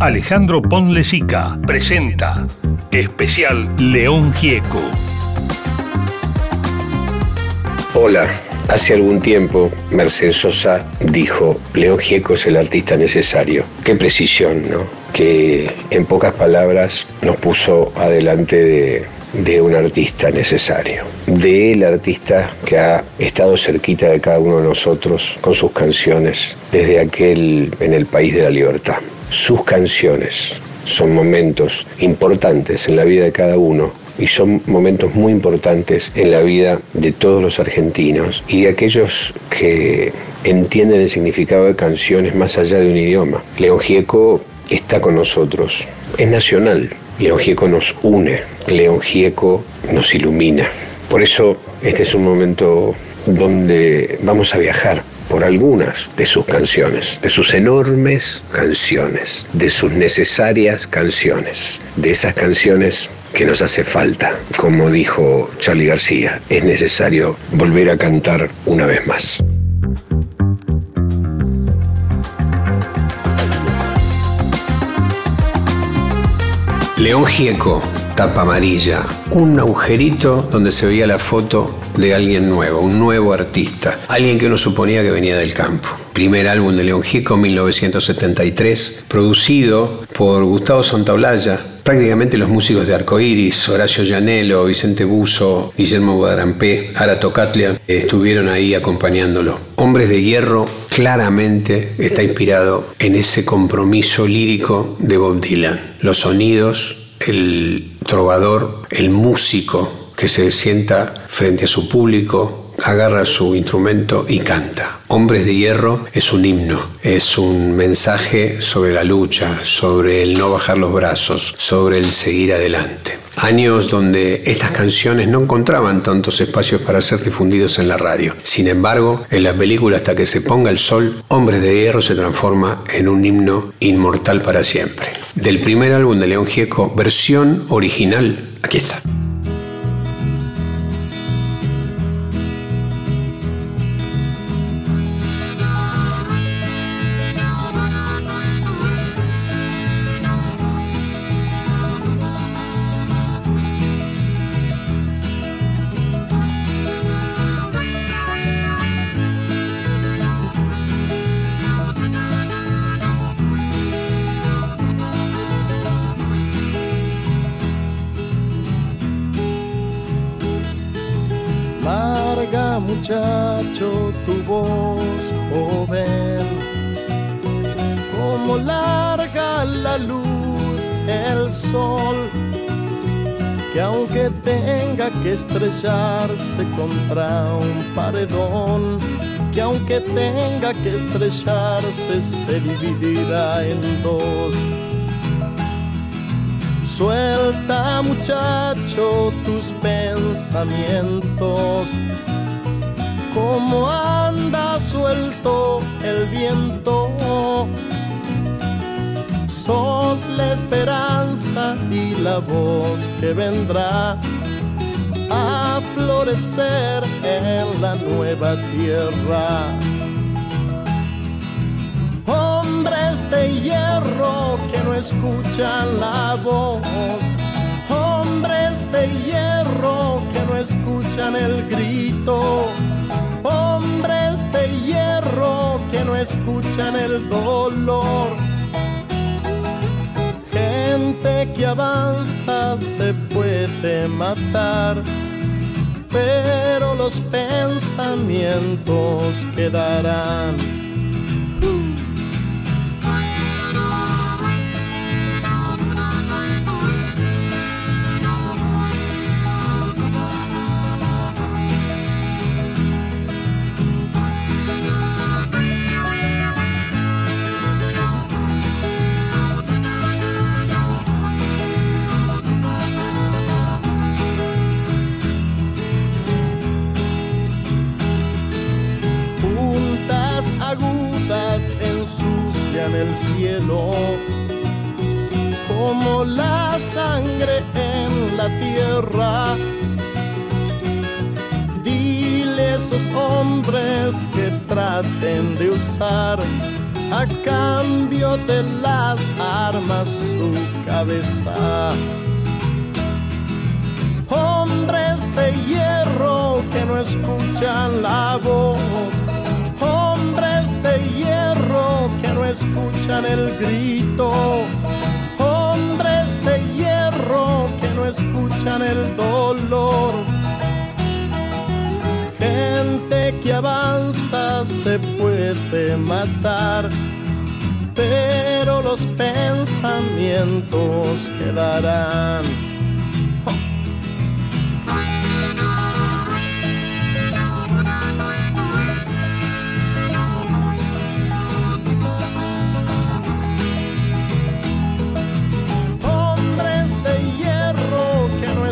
Alejandro Ponlesica presenta Especial León Gieco. Hola, hace algún tiempo Mercedes Sosa dijo, León Gieco es el artista necesario. Qué precisión, ¿no? Que en pocas palabras nos puso adelante de, de un artista necesario, del artista que ha estado cerquita de cada uno de nosotros con sus canciones desde aquel en el país de la libertad. Sus canciones son momentos importantes en la vida de cada uno y son momentos muy importantes en la vida de todos los argentinos y de aquellos que entienden el significado de canciones más allá de un idioma. León Gieco está con nosotros, es nacional, León Gieco nos une, León Gieco nos ilumina. Por eso este es un momento donde vamos a viajar por algunas de sus canciones, de sus enormes canciones, de sus necesarias canciones, de esas canciones que nos hace falta. Como dijo Charlie García, es necesario volver a cantar una vez más. León Gieco, tapa amarilla, un agujerito donde se veía la foto de alguien nuevo, un nuevo artista, alguien que uno suponía que venía del campo. Primer álbum de León Gieco, 1973, producido por Gustavo Santaolalla, prácticamente los músicos de Arcoiris, Horacio Llanelo, Vicente Buzo, Guillermo Guadarampé, Ara Tocatlia, estuvieron ahí acompañándolo. Hombres de Hierro claramente está inspirado en ese compromiso lírico de Bob Dylan. Los sonidos, el trovador, el músico que se sienta frente a su público, agarra su instrumento y canta. Hombres de Hierro es un himno, es un mensaje sobre la lucha, sobre el no bajar los brazos, sobre el seguir adelante. Años donde estas canciones no encontraban tantos espacios para ser difundidos en la radio. Sin embargo, en la película Hasta que se ponga el sol, Hombres de Hierro se transforma en un himno inmortal para siempre. Del primer álbum de León Gieco, versión original, aquí está. Paredón, que aunque tenga que estrellarse se dividirá en dos Suelta muchacho tus pensamientos, como anda suelto el viento. Sos la esperanza y la voz que vendrá a florecer en la nueva tierra. Hombres de hierro que no escuchan la voz, hombres de hierro que no escuchan el grito, hombres de hierro que no escuchan el dolor. Gente que avanza se puede matar, pero los pensamientos quedarán la tierra. Dile a esos hombres que traten de usar a cambio de las armas su cabeza. Hombres de hierro que no escuchan la voz, hombres de hierro que no escuchan el grito, escuchan el dolor. Gente que avanza se puede matar, pero los pensamientos quedarán.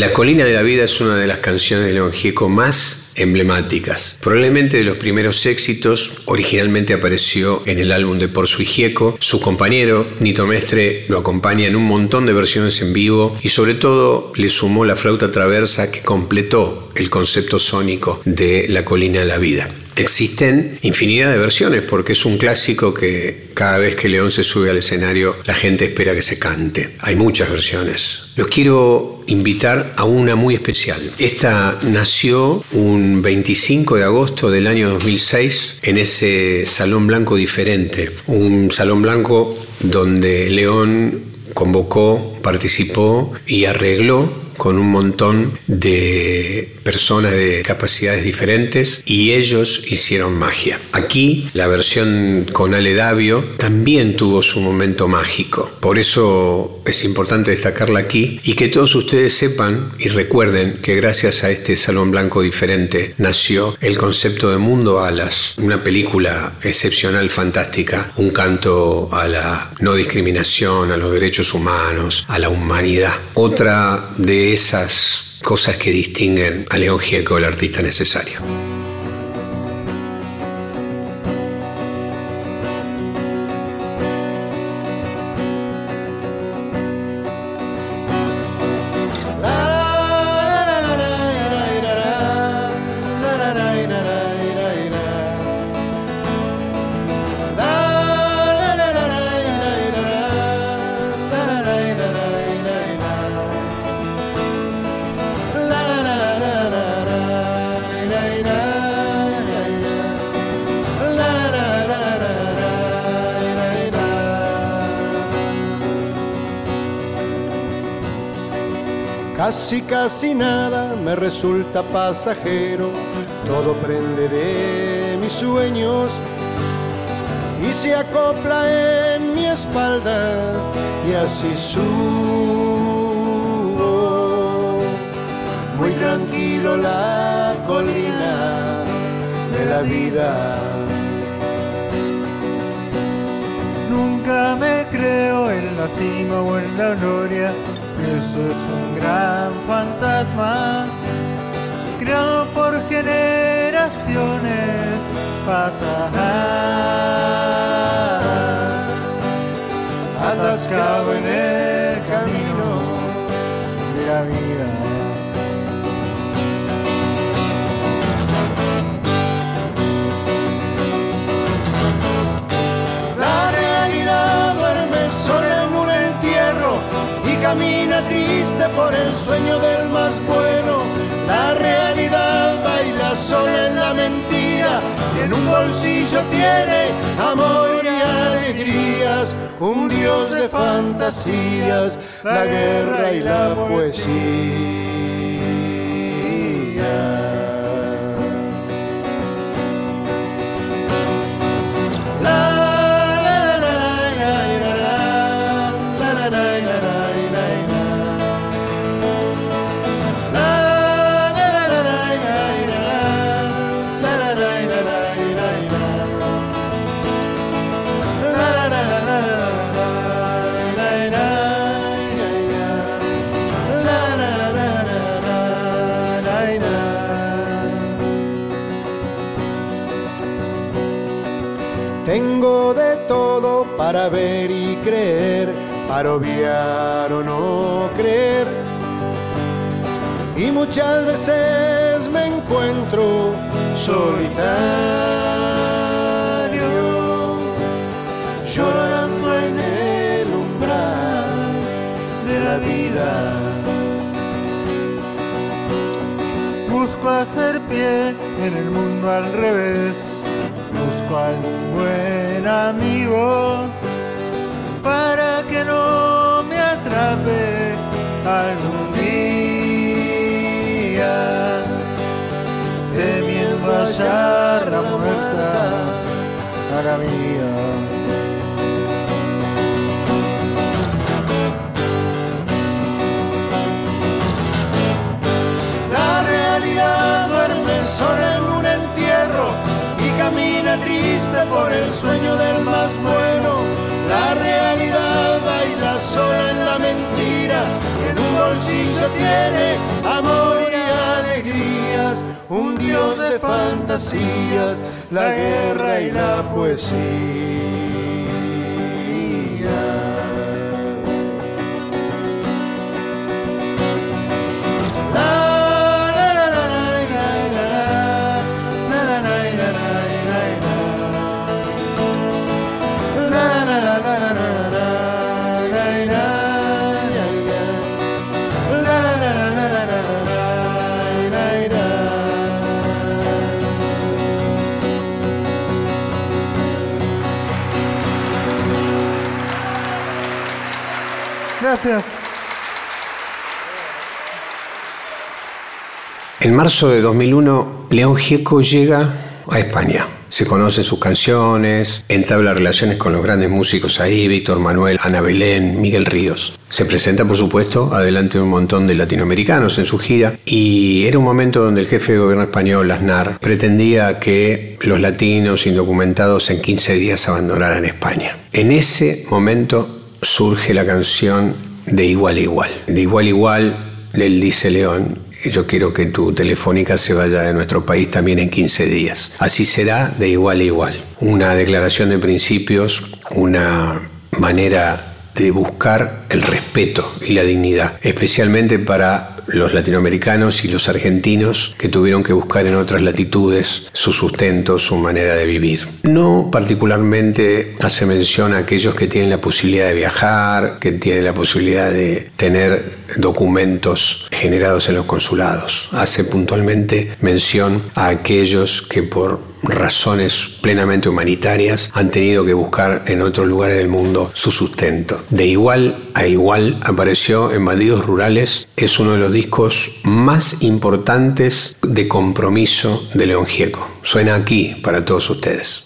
La colina de la vida es una de las canciones de León Gieco más emblemáticas. Probablemente de los primeros éxitos, originalmente apareció en el álbum de Por su Gieco. Su compañero, Nito Mestre, lo acompaña en un montón de versiones en vivo y sobre todo le sumó la flauta traversa que completó el concepto sónico de La colina de la vida. Existen infinidad de versiones porque es un clásico que cada vez que León se sube al escenario la gente espera que se cante. Hay muchas versiones. Los quiero invitar a una muy especial. Esta nació un 25 de agosto del año 2006 en ese Salón Blanco diferente. Un Salón Blanco donde León convocó, participó y arregló con un montón de personas de capacidades diferentes y ellos hicieron magia. Aquí la versión con Ale Davio también tuvo su momento mágico. Por eso es importante destacarla aquí y que todos ustedes sepan y recuerden que gracias a este Salón Blanco diferente nació el concepto de Mundo Alas, una película excepcional, fantástica, un canto a la no discriminación, a los derechos humanos, a la humanidad. Otra de esas cosas que distinguen a León Gieco, el artista necesario. Casi, nada me resulta pasajero, todo prende de mis sueños y se acopla en mi espalda y así subo. Muy tranquilo la colina de la vida. Nunca me creo en la cima o en la gloria. Eso es un gran fantasma creado por generaciones pasadas, atascado en el camino de la vida. La realidad duerme sola en un entierro y camina triste por el sueño del más bueno. La realidad baila sola en la mentira y en un bolsillo tiene amor y alegrías, un dios de fantasías, la guerra y la poesía. Ver y creer, para obviar o no creer. Y muchas veces me encuentro solitario, llorando en el umbral de la vida. Busco hacer pie en el mundo al revés, busco al buen amigo para que no me atrape algún día, temiendo hallar la muerta. La realidad duerme sola en un entierro y camina triste por el sueño del más bueno la realidad baila sola en la mentira en un bolsillo tiene amor y alegrías, un dios de fantasías, la guerra y la poesía. En marzo de 2001, León Gieco llega a España. Se conocen sus canciones, entabla relaciones con los grandes músicos ahí, Víctor Manuel, Ana Belén, Miguel Ríos. Se presenta, por supuesto, adelante de un montón de latinoamericanos en su gira y era un momento donde el jefe de gobierno español, Aznar, pretendía que los latinos indocumentados en 15 días abandonaran España. En ese momento surge la canción de igual a igual. De igual a igual, del dice León, yo quiero que tu telefónica se vaya de nuestro país también en 15 días. Así será de igual a igual. Una declaración de principios, una manera de buscar el respeto y la dignidad, especialmente para los latinoamericanos y los argentinos que tuvieron que buscar en otras latitudes su sustento, su manera de vivir. No particularmente hace mención a aquellos que tienen la posibilidad de viajar, que tienen la posibilidad de tener documentos generados en los consulados. Hace puntualmente mención a aquellos que por razones plenamente humanitarias han tenido que buscar en otros lugares del mundo su sustento. De igual a igual apareció en Bandidos Rurales, es uno de los discos más importantes de compromiso de León Gieco. Suena aquí para todos ustedes.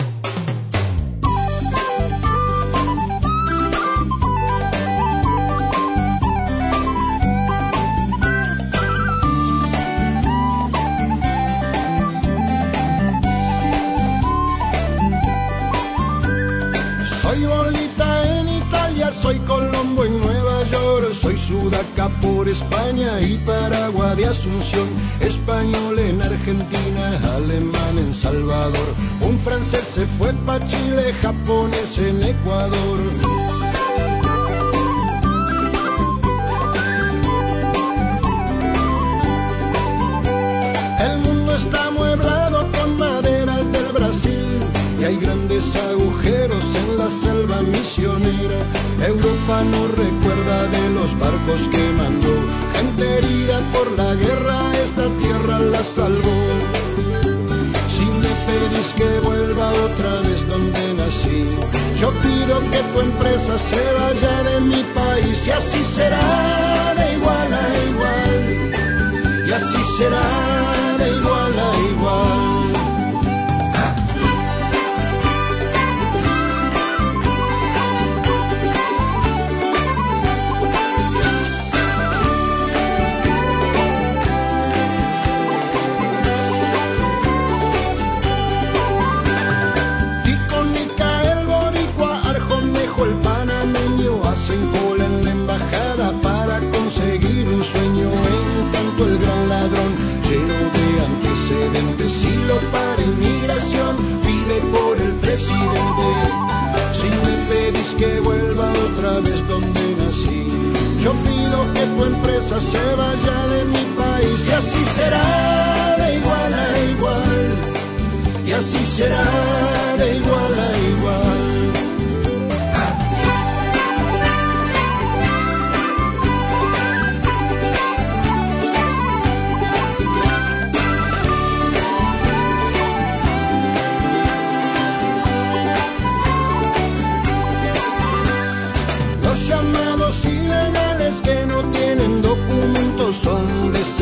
Chile,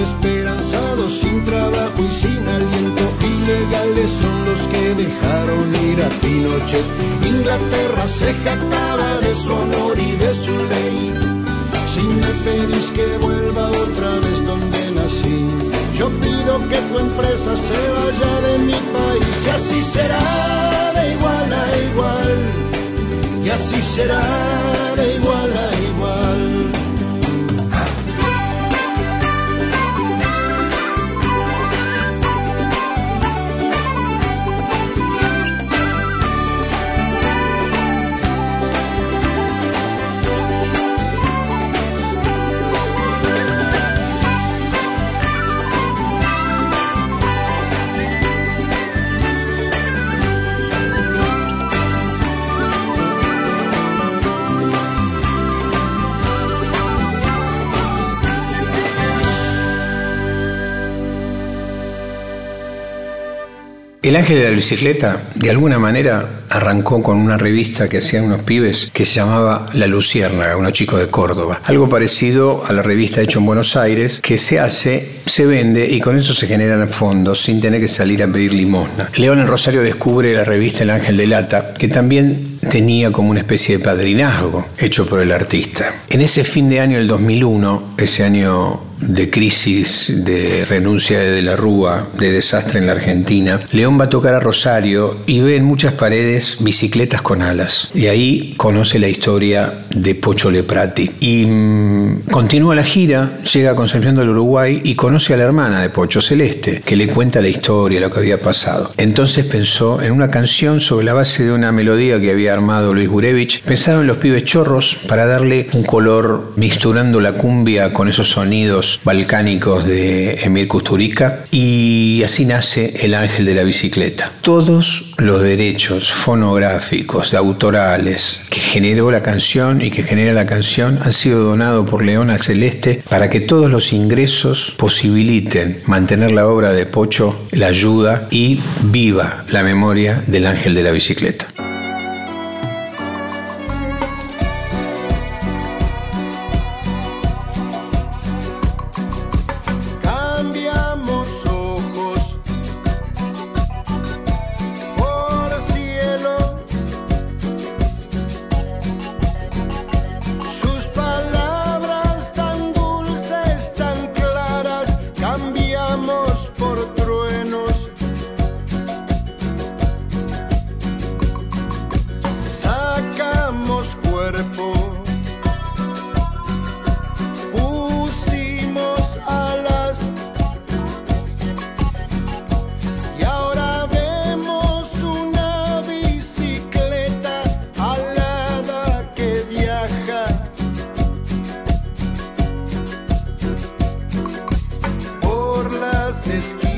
desesperanzados, sin trabajo y sin aliento, ilegales son los que dejaron ir a Pinochet. Inglaterra se jactaba de su honor y de su ley. Si me pedís que vuelva otra vez donde nací, yo pido que tu empresa se vaya de mi país y así será de igual a igual. Y así será de igual El ángel de la bicicleta, de alguna manera, arrancó con una revista que hacían unos pibes que se llamaba La Luciérnaga, unos chicos de Córdoba. Algo parecido a la revista hecho en Buenos Aires, que se hace, se vende y con eso se generan fondos sin tener que salir a pedir limosna. León en Rosario descubre la revista El Ángel de Lata, que también tenía como una especie de padrinazgo hecho por el artista. En ese fin de año del 2001, ese año de crisis, de renuncia de la Rúa, de desastre en la Argentina, León va a tocar a Rosario y ve en muchas paredes bicicletas con alas. Y ahí conoce la historia de Pocho Leprati. Y mm, continúa la gira, llega a Concepción del Uruguay y conoce a la hermana de Pocho Celeste, que le cuenta la historia, lo que había pasado. Entonces pensó en una canción sobre la base de una melodía que había armado Luis Gurevich. Pensaron en los pibes chorros para darle un color mixturando la cumbia con esos sonidos balcánicos de Emir Kusturica y así nace El Ángel de la Bicicleta. Todos los derechos fonográficos, autorales que generó la canción y que genera la canción han sido donados por León Celeste para que todos los ingresos posibiliten mantener la obra de Pocho, la ayuda y viva la memoria del Ángel de la Bicicleta. Francisco.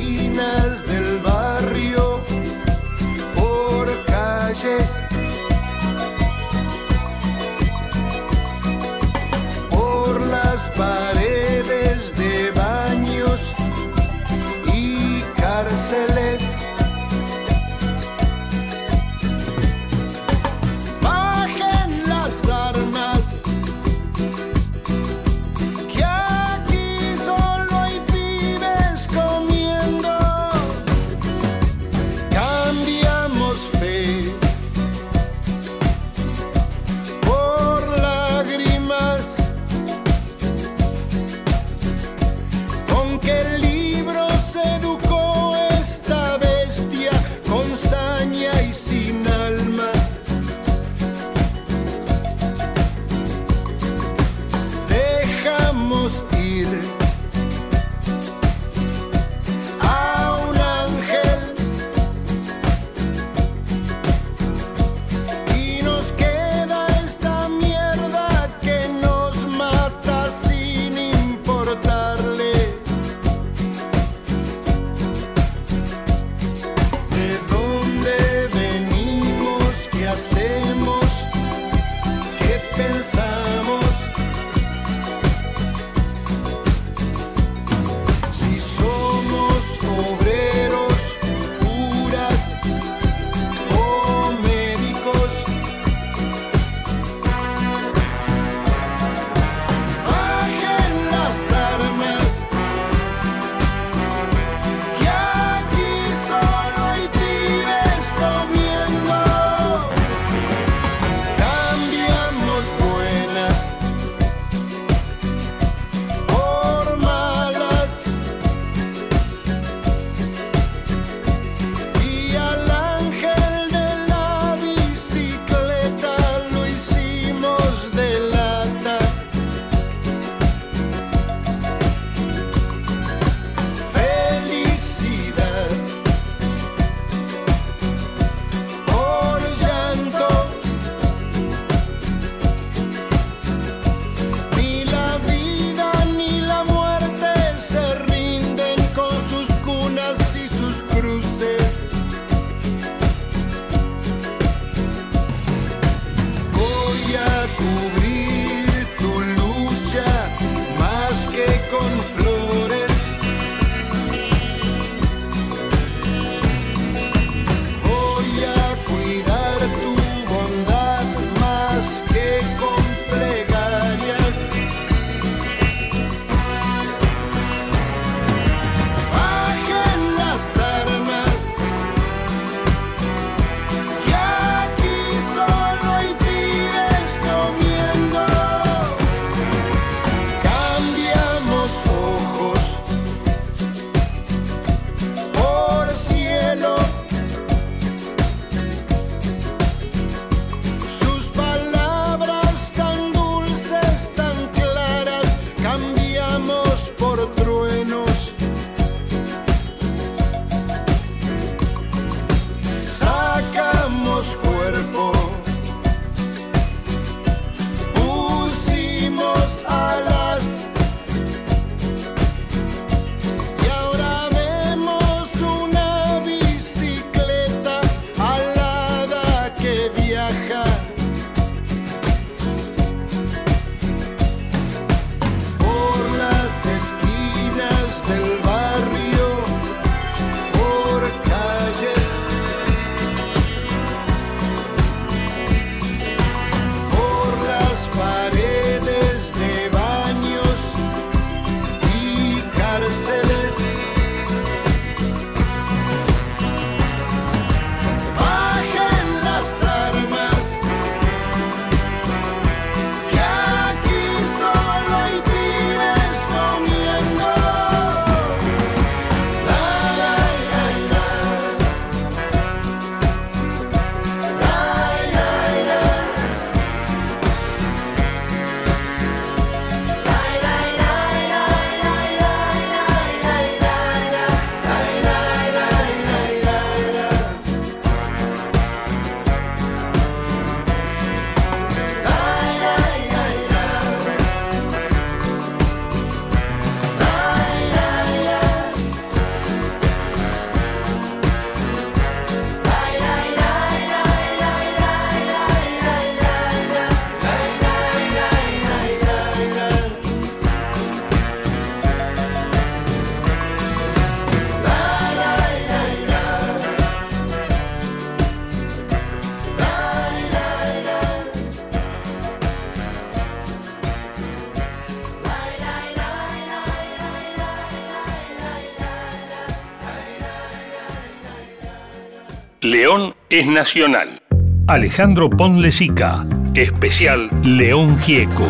León es nacional. Alejandro Ponlesica, especial León Gieco.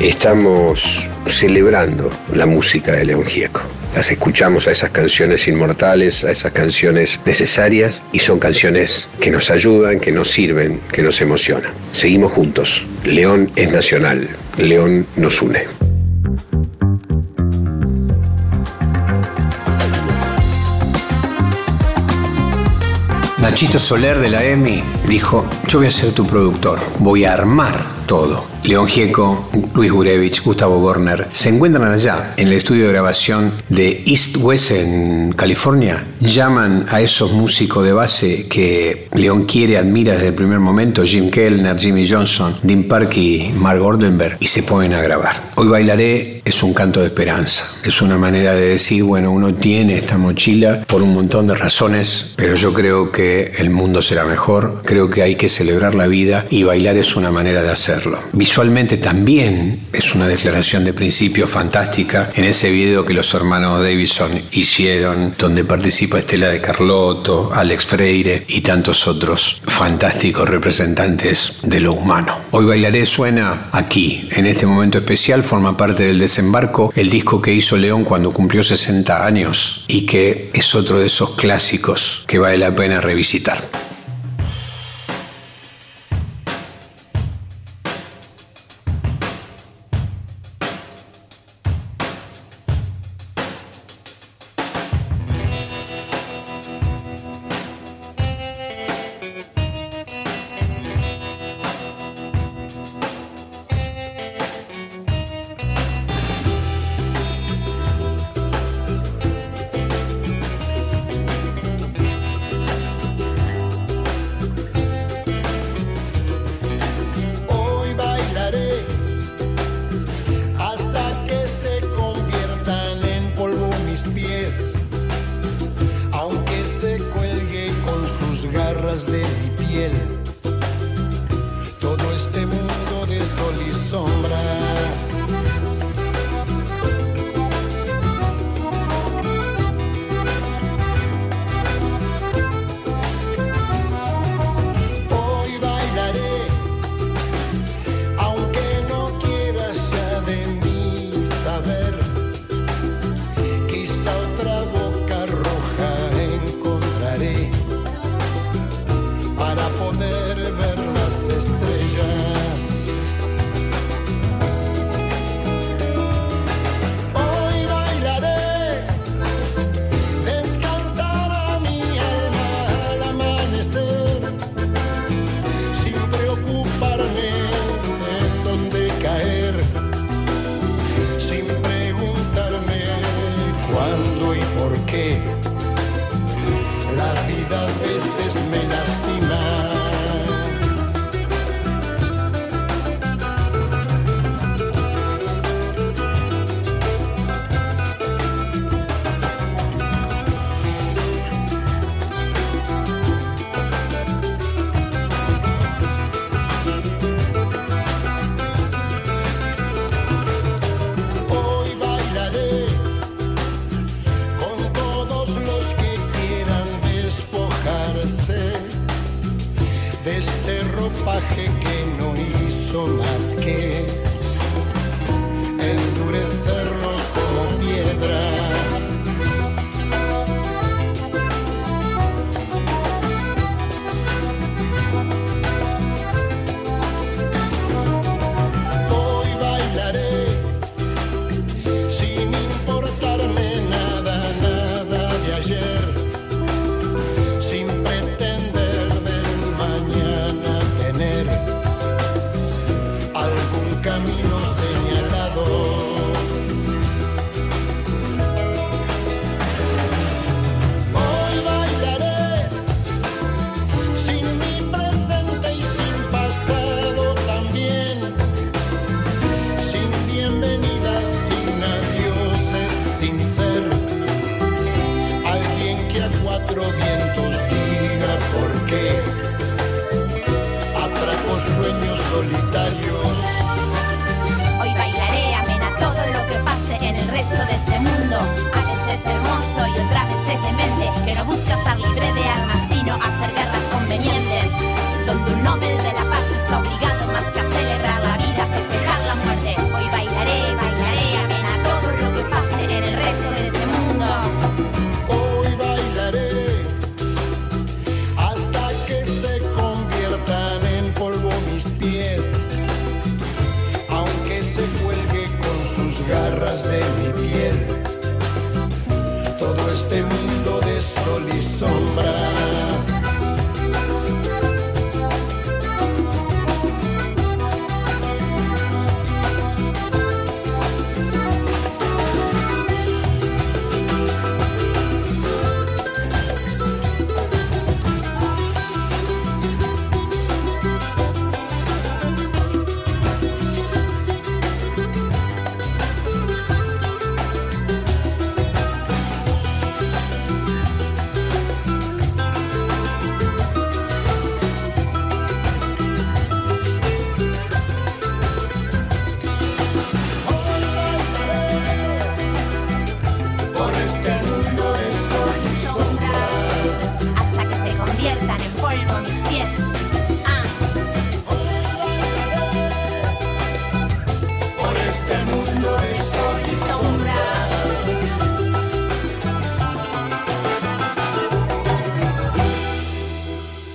Estamos celebrando la música de León Gieco. Las escuchamos a esas canciones inmortales, a esas canciones necesarias y son canciones que nos ayudan, que nos sirven, que nos emocionan. Seguimos juntos. León es nacional. León nos une. Nachito Soler de la EMI dijo, yo voy a ser tu productor, voy a armar todo. León Gieco, Luis Gurevich, Gustavo Werner se encuentran allá en el estudio de grabación de East West en California. Llaman a esos músicos de base que León quiere, admira desde el primer momento, Jim Kellner, Jimmy Johnson, Dean Park y Mark Goldenberg, y se ponen a grabar. Hoy bailaré es un canto de esperanza. Es una manera de decir, bueno, uno tiene esta mochila por un montón de razones, pero yo creo que el mundo será mejor, creo que hay que celebrar la vida y bailar es una manera de hacerlo. Visualmente también es una declaración de principio fantástica en ese video que los hermanos Davidson hicieron, donde participa Estela de Carlotto, Alex Freire y tantos otros fantásticos representantes de lo humano. Hoy Bailaré suena aquí, en este momento especial, forma parte del desembarco, el disco que hizo León cuando cumplió 60 años y que es otro de esos clásicos que vale la pena revisitar.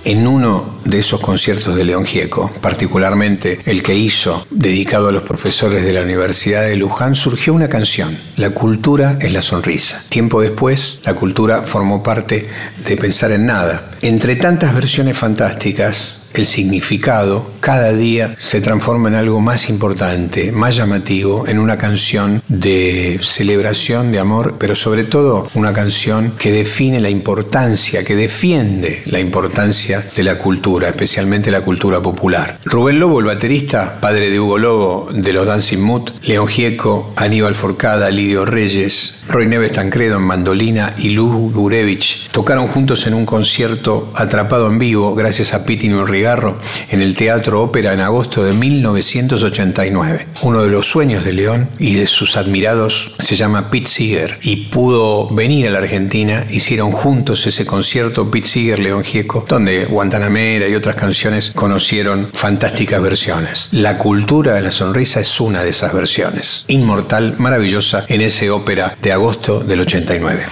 En uno de esos conciertos de León Gieco, particularmente el que hizo dedicado a los profesores de la Universidad de Luján, surgió una canción, La cultura es la sonrisa. Tiempo después, la cultura formó parte de Pensar en Nada. Entre tantas versiones fantásticas, el significado cada día se transforma en algo más importante, más llamativo, en una canción de celebración, de amor, pero sobre todo una canción que define la importancia, que defiende la importancia de la cultura, especialmente la cultura popular. Rubén Lobo, el baterista, padre de Hugo Lobo, de los Dancing Mood, León Gieco, Aníbal Forcada, Lidio Reyes, Roy Neves Tancredo en mandolina y Luz Gurevich tocaron juntos en un concierto atrapado en vivo gracias a Pitino Rigarro en el Teatro Ópera en agosto de 1989. Uno de los sueños de León y de sus admirados se llama Pete Seeger y pudo venir a la Argentina. Hicieron juntos ese concierto Pete Seeger, León Gieco, donde Guantanamera y otras canciones conocieron fantásticas versiones. La cultura de la sonrisa es una de esas versiones. Inmortal, maravillosa en ese ópera de agosto del 89.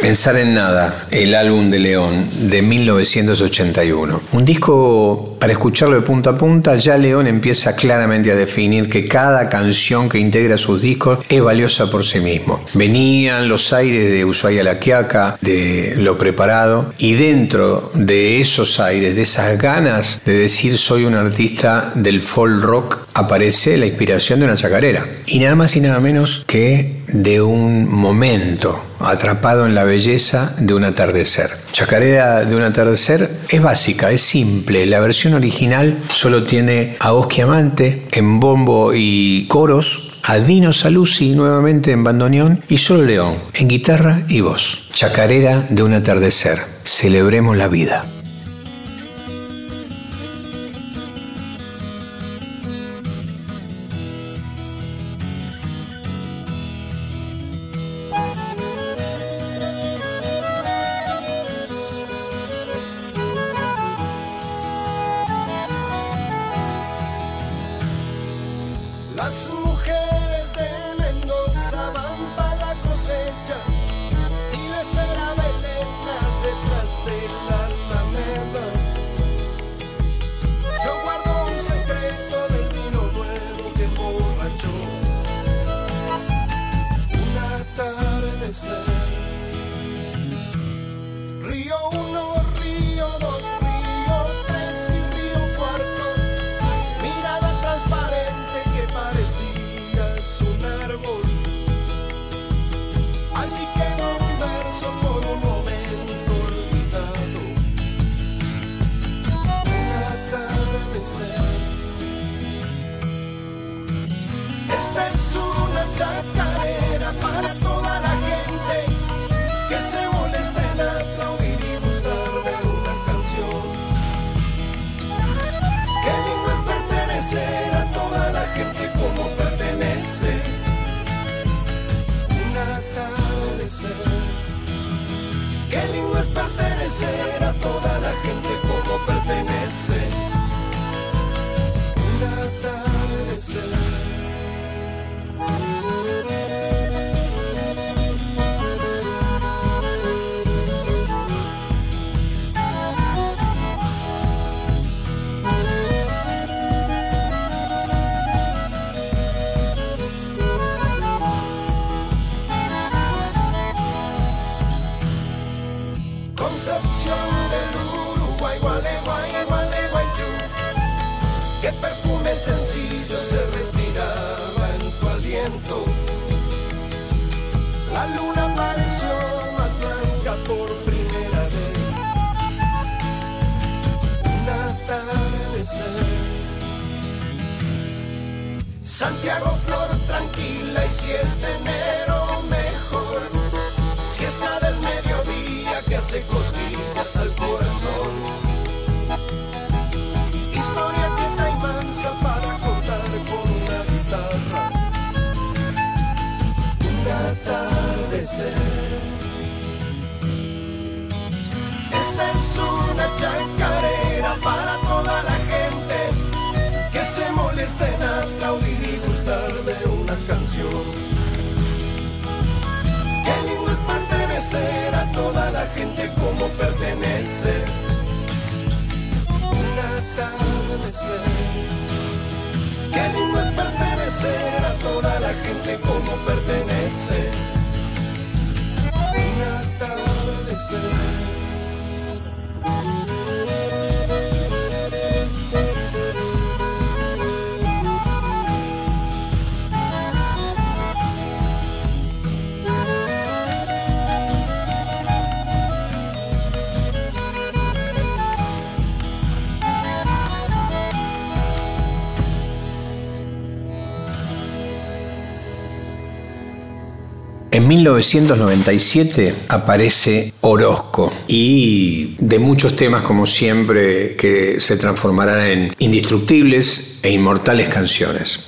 Pensar en Nada, el álbum de León de 1981. Un disco para escucharlo de punta a punta, ya León empieza claramente a definir que cada canción que integra sus discos es valiosa por sí mismo. Venían los aires de Ushuaia La Quiaca, de Lo Preparado, y dentro de esos aires, de esas ganas de decir soy un artista del folk rock, aparece la inspiración de una chacarera. Y nada más y nada menos que de un momento atrapado en la belleza de un atardecer. Chacarera de un atardecer es básica, es simple. La versión original solo tiene a Oski Amante en bombo y coros, a Dino Saluzzi nuevamente en bandoneón y solo León en guitarra y voz. Chacarera de un atardecer. Celebremos la vida. Hace cosquillas al corazón. Historia quieta y mansa para contar con una guitarra. Un atardecer. Esta es una chacarera para toda la gente que se molesta en aplaudir pertenecer a toda la gente como pertenece. Un atardecer. Qué lindo es pertenecer a toda la gente como pertenece. Un atardecer. 1997 aparece Orozco y de muchos temas como siempre que se transformarán en indestructibles e inmortales canciones.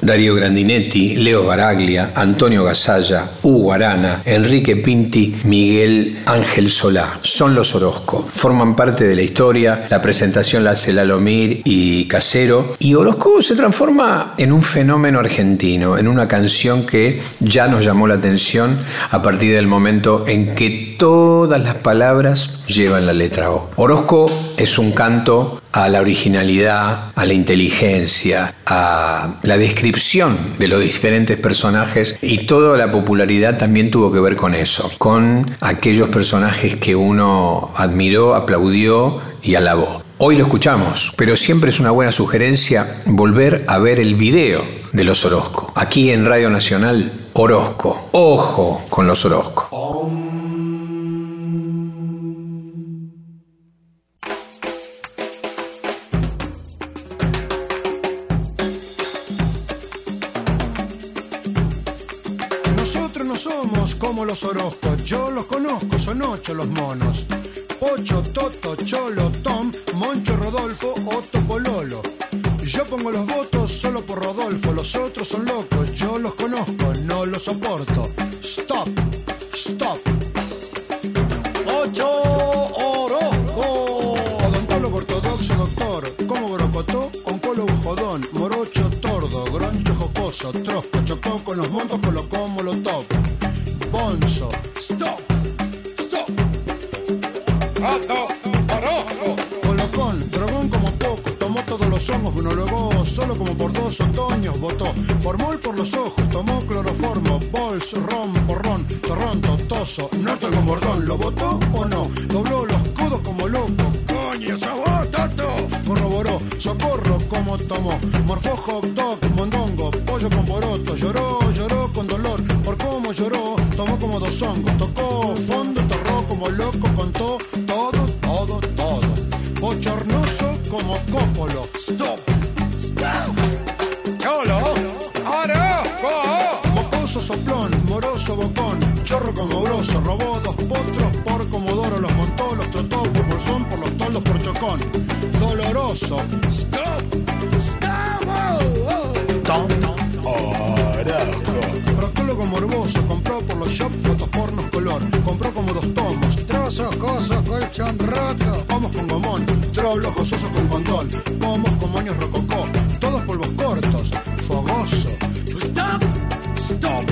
Darío Grandinetti, Leo Baraglia, Antonio Gasalla, Hugo Arana, Enrique Pinti, Miguel Ángel Solá. Son los Orozco. Forman parte de la historia. La presentación la hace Lalomir y Casero. Y Orozco se transforma en un fenómeno argentino, en una canción que ya nos llamó la atención a partir del momento en que todas las palabras llevan la letra O. Orozco es un canto a la originalidad, a la inteligencia, a la descripción de los diferentes personajes y toda la popularidad también tuvo que ver con eso, con aquellos personajes que uno admiró, aplaudió y alabó. Hoy lo escuchamos, pero siempre es una buena sugerencia volver a ver el video de los Orozco. Aquí en Radio Nacional, Orozco. Ojo con los Orozco. Los yo los conozco, son ocho los monos. Pocho, Toto, Cholo, Tom, Moncho, Rodolfo, Otto, Pololo. Yo pongo los votos solo por Rodolfo, los otros son locos, yo los conozco, no los soporto. Stop, stop. Ocho Orozco. Odontólogo ortodoxo, doctor, como brocotó, oncólogo jodón, morocho tordo, groncho jocoso, trosco, chocó con los montos, colocó molotov. Bonzo, stop, stop. Otto Orozco. Colocón, drogón como poco, tomó todos los hongos, monologó solo como por dos otoños, votó. Formol por los ojos, tomó cloroformo, bols, ron, porrón, torrón, totoso, norte con bordón, ¿lo votó o no? Dobló los codos como loco, coño, esa vos, Tato. Corroboró, socorro como tomó, morfó hot dog, mondongo, pollo con poroto, lloró, lloró dos hongos, tocó fondo, torró como loco, contó todo, todo, todo. Bochornoso como cópolo. Stop. Stop. Cholo. Orozco. Mocoso soplón, moroso bocón, chorro como grosso, robó dos potros por comodoro, los montó, los trotó por bolsón, por los toldos por chocón. Doloroso. Stop. Stop. Tom compró por los shops fotos pornos color, compró como dos tomos, trozos, cosos, colchón roto, pomos con gomón, trolos, gozosos con condón, pomos con moños rococó, todos polvos cortos, fogoso. Stop, stop.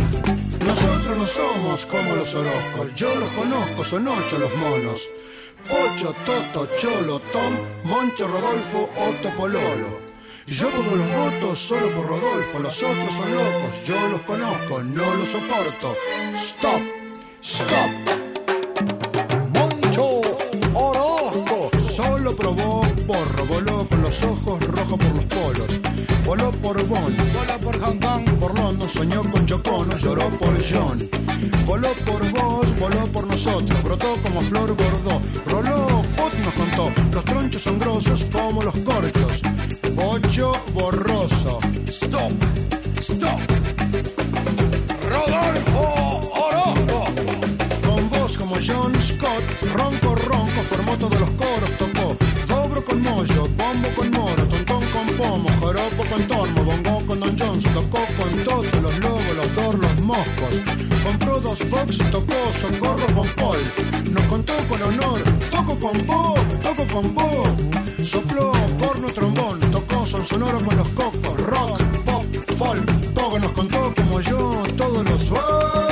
Nosotros no somos como los Orozcos, yo los conozco, son ocho los monos. Ocho, Toto, Cholo, Tom, Moncho, Rodolfo, Otto, Pololo. Yo pongo los votos solo por Rodolfo, los otros son locos, yo los conozco, no los soporto. Stop, stop. Moncho Orozco solo probó porro, voló con los ojos rojos por los polos. Voló por Bonn, voló por Hong Kong, por London, soñó con Chocono, lloró por John. Voló por vos, voló por nosotros, brotó como flor bordó. Roló, Pot nos contó, los tronchos son grosos como los corchos. Bocho borroso. Stop, stop. Rodolfo Orozco. Con voz como John Scott, ronco, ronco, formó todos los coros, tocó. Dobro con mollo, bombo con moro, tontón con pomo, joropo con tormo, bongo con Don Johnson, tocó con todos los lobos, los dor, los moscos. Compró dos box, tocó socorro con Paul. Nos contó con honor, toco con Bob, toco con Bob. Sopló corno, trombón, tocó son sonoro con los cocos, rock, pop, folk. Poco nos contó como yo, todos los...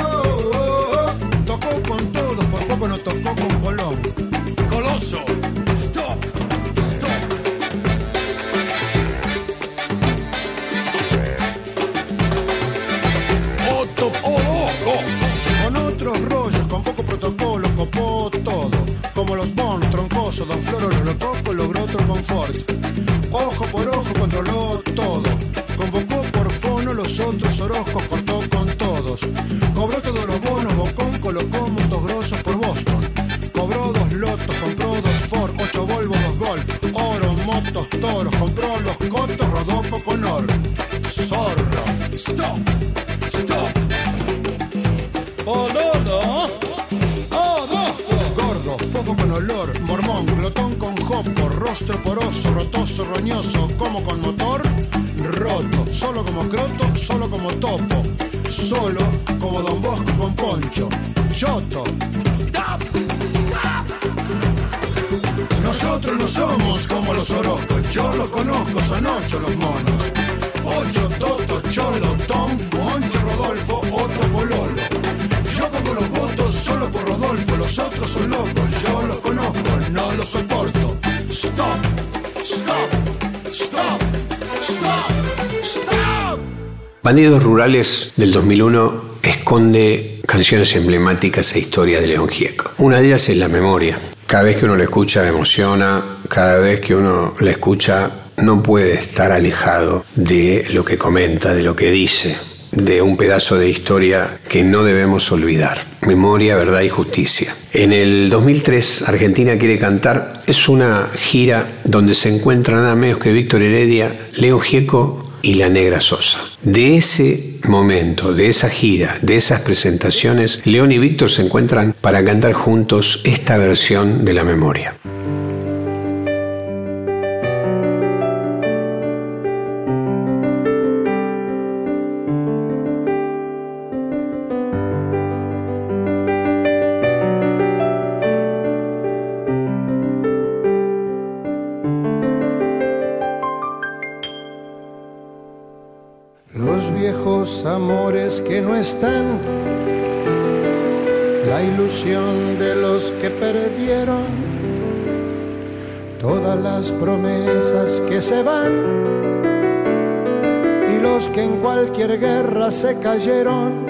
Don Floro, los lococos, logró otro confort. Ojo por ojo, controló todo. Convocó por fono los otros Orozcos, cortó con todos. Cobró todos los rostro poroso, rotoso, roñoso, como con motor, roto, solo como croto, solo como topo, solo como Don Bosco con poncho, choto. Nosotros no somos como los orocos, yo los conozco, son ocho los monos. Ocho, Toto, Cholo, Tom, Moncho, Rodolfo, otro Pololo. Yo pongo los votos solo por Rodolfo, los otros son locos, yo los conozco, no los soporto. Bandidos Rurales del 2001 esconde canciones emblemáticas e historias de León Gieco. Una de ellas es La Memoria. Cada vez que uno la escucha emociona, cada vez que uno la escucha no puede estar alejado de lo que comenta, de lo que dice, de un pedazo de historia que no debemos olvidar. Memoria, verdad y justicia. En el 2003, Argentina quiere cantar. Es una gira donde se encuentran nada menos que Víctor Heredia, Leo Gieco y la Negra Sosa. De ese momento, de esa gira, de esas presentaciones, León y Víctor se encuentran para cantar juntos esta versión de la memoria. Las promesas que se van y los que en cualquier guerra se cayeron.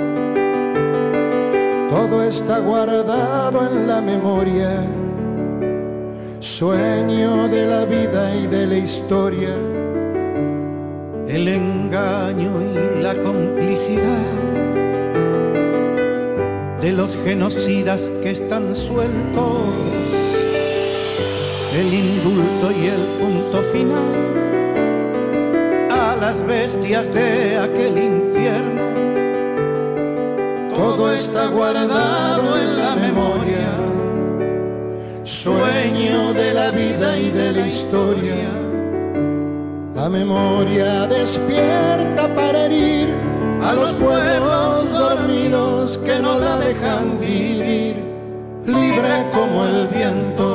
Todo está guardado en la memoria, sueño de la vida y de la historia el engaño y la complicidad de los genocidas que están sueltos, el indulto y el punto final a las bestias de aquel infierno. Todo está guardado en la memoria, sueño de la vida y de la historia. La memoria despierta para herir a los pueblos dormidos que no la dejan vivir, libre como el viento.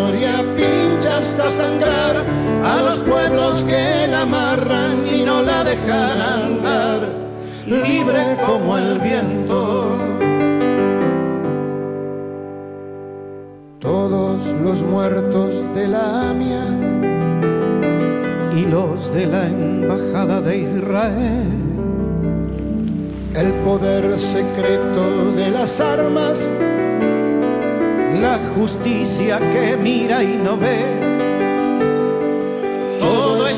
hasta sangrar a los pueblos que la amarran y no la dejan andar, libre como el viento. todos los muertos de la AMIA y los de la Embajada de Israel. El poder secreto de las armas, la justicia que mira y no ve.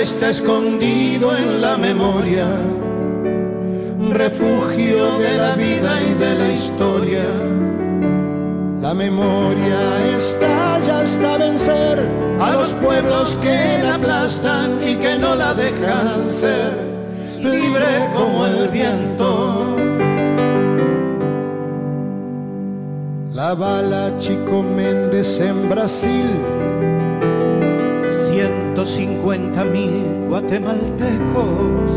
está escondido en la memoria, refugio de la vida y de la historia La memoria está ya hasta vencer a los pueblos que la aplastan y que no la dejan ser libre como el viento. La bala Chico Méndez en Brasil. 150 mil guatemaltecos.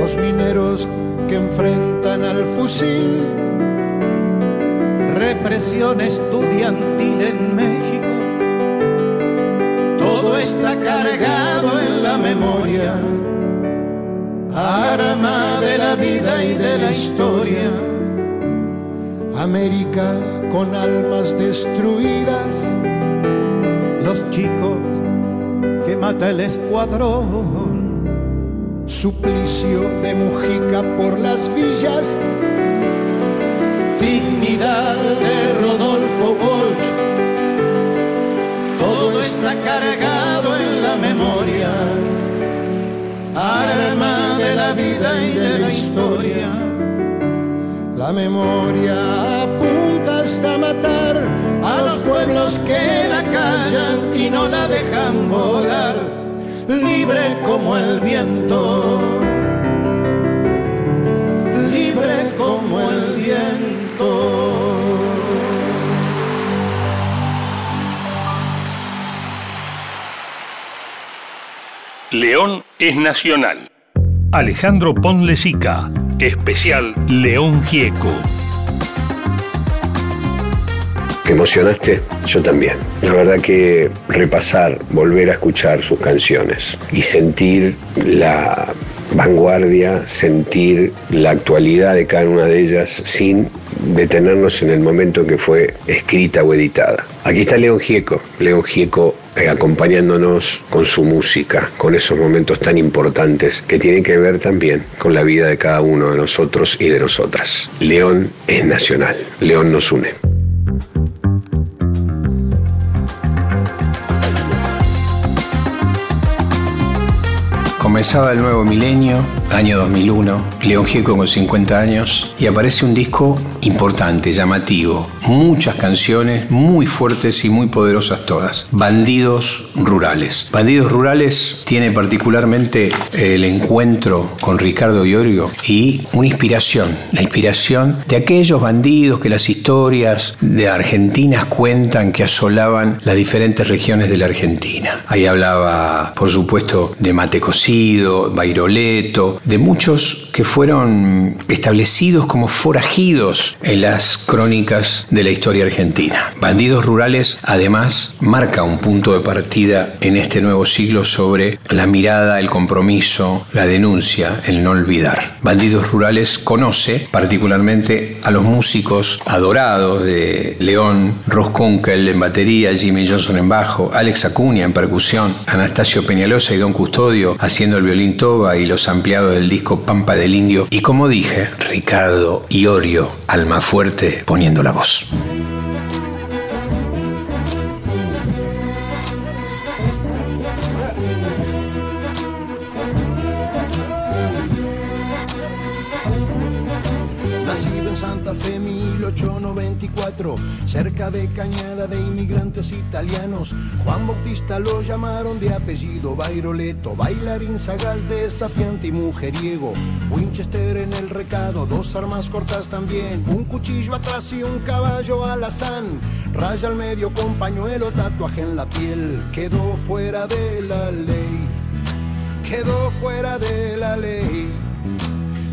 Los mineros que enfrentan al fusil. Represión estudiantil en México. Todo está cargado en la memoria. Arma de la vida y de la historia. América con almas destruidas. Los chicos mata el escuadrón. Suplicio de Mujica por las villas. Dignidad de Rodolfo Walsh. Todo está cargado en la memoria. Arma de la vida y de la historia. La memoria apunta hasta matar pueblos que la callan y no la dejan volar, libre como el viento, libre como el viento. León es nacional. Alejandro Ponlesica, especial León Gieco. ¿Te emocionaste? Yo también. La verdad que repasar, volver a escuchar sus canciones y sentir la vanguardia, sentir la actualidad de cada una de ellas sin detenernos en el momento en que fue escrita o editada. Aquí está León Gieco, León Gieco eh, acompañándonos con su música, con esos momentos tan importantes que tienen que ver también con la vida de cada uno de nosotros y de nosotras. León es nacional, León nos une. Comenzaba el nuevo milenio, año 2001, León Gieco con 50 años, y aparece un disco importante, llamativo, muchas canciones muy fuertes y muy poderosas todas. Bandidos Rurales. Bandidos Rurales tiene particularmente el encuentro con Ricardo Iorio y una inspiración, la inspiración de aquellos bandidos que las historias de Argentinas cuentan que asolaban las diferentes regiones de la Argentina. Ahí hablaba, por supuesto, de Mate Cocido, Bairoleto, de muchos que fueron establecidos como forajidos en las crónicas de la historia argentina. Bandidos Rurales, además, marca un punto de partida en este nuevo siglo sobre la mirada, el compromiso, la denuncia, el no olvidar. Bandidos Rurales conoce particularmente a los músicos adorados de León, Ross Kunkel en batería, Jimmy Johnson en bajo, Alex Acuña en percusión, Anastasio Peñalosa y Don Custodio haciendo el violín toba y los ampliados del disco Pampa del Indio. Y como dije, Ricardo Iorio, alma fuerte, poniendo la voz. 1894, cerca de Cañada de inmigrantes italianos. Juan Bautista lo llamaron de apellido Bairoleto, bailarín sagaz, desafiante y mujeriego. Winchester en el recado, dos armas cortas también, un cuchillo atrás y un caballo alazán. Raya al medio con pañuelo, tatuaje en la piel, quedó fuera de la ley, quedó fuera de la ley.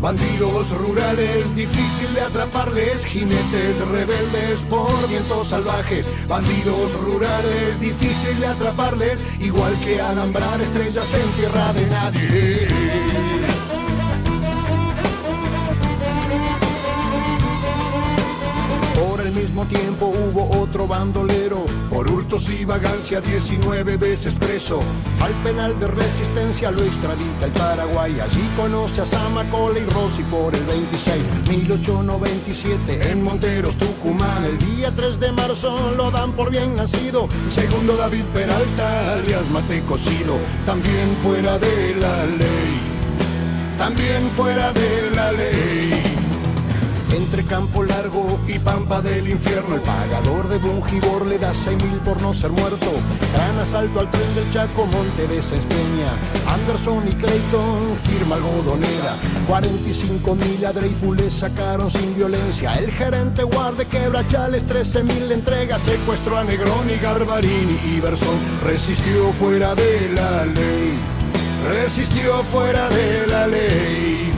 Bandidos rurales, difícil de atraparles, jinetes rebeldes por vientos salvajes. Bandidos rurales, difícil de atraparles, igual que alambrar estrellas en tierra de nadie. Por el mismo tiempo hubo otro bandolero, y vagancia 19 veces preso. Al penal de resistencia lo extradita el Paraguay. Allí conoce a Samacola y Rossi por el 26. 1897 en Monteros, Tucumán. El día 3 de marzo lo dan por bien nacido. Segundo David Peralta, alias Mate Cocido. También fuera de la ley. También fuera de la ley. Entre Campo Largo y Pampa del Infierno, el pagador de Bungibor le da seis mil por no ser muerto. Gran asalto al tren del Chaco, Monte de Sespeña. Anderson y Clayton firma algodonera. 45 mil a Dreyfus le sacaron sin violencia. El gerente guarde quebrachales, 13 mil entrega. Secuestró a Negroni, Garbarini y Bersón. Resistió fuera de la ley. Resistió fuera de la ley.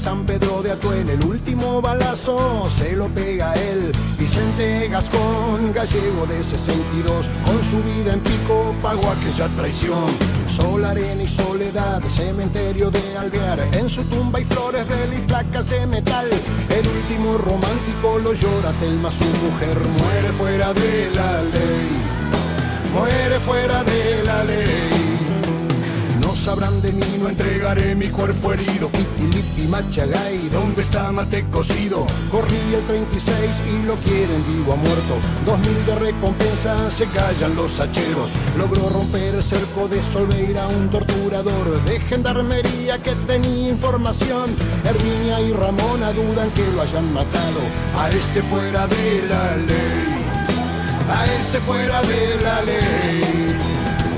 San Pedro de Atuel. El último balazo se lo pega él. Vicente Gascón, gallego de 62, con su vida en pico pagó aquella traición. Sol, arena y soledad, cementerio de Alvear. En su tumba hay flores, vela y placas de metal. El último romántico lo llora Telma, su mujer muere fuera de la ley. Muere fuera de la ley. Sabrán de mí, no entregaré mi cuerpo herido. Kitilipi, Machagay, ¿dónde está Mate cocido? Corrí el 36 y lo quieren vivo a muerto. Dos mil de recompensa, se callan los hacheros. Logró romper el cerco de Solveira, un torturador de gendarmería que tenía información. Herminia y Ramona dudan que lo hayan matado. A este fuera de la ley. A este fuera de la ley.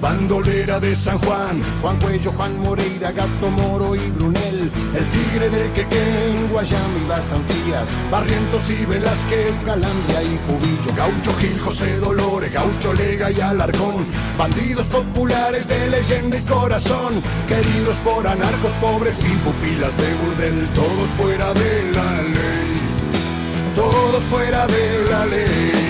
Bandolera de San Juan, Juan Cuello, Juan Moreira, Gato Moro y Brunel, el tigre del Quequén, Guayama y las Anfías, Barrientos y Velázquez, Calandria y Cubillo, Gaucho Gil, José Dolores, Gaucho Lega y Alarcón, bandidos populares de leyenda y corazón, queridos por anarcos pobres y pupilas de burdel, todos fuera de la ley, todos fuera de la ley.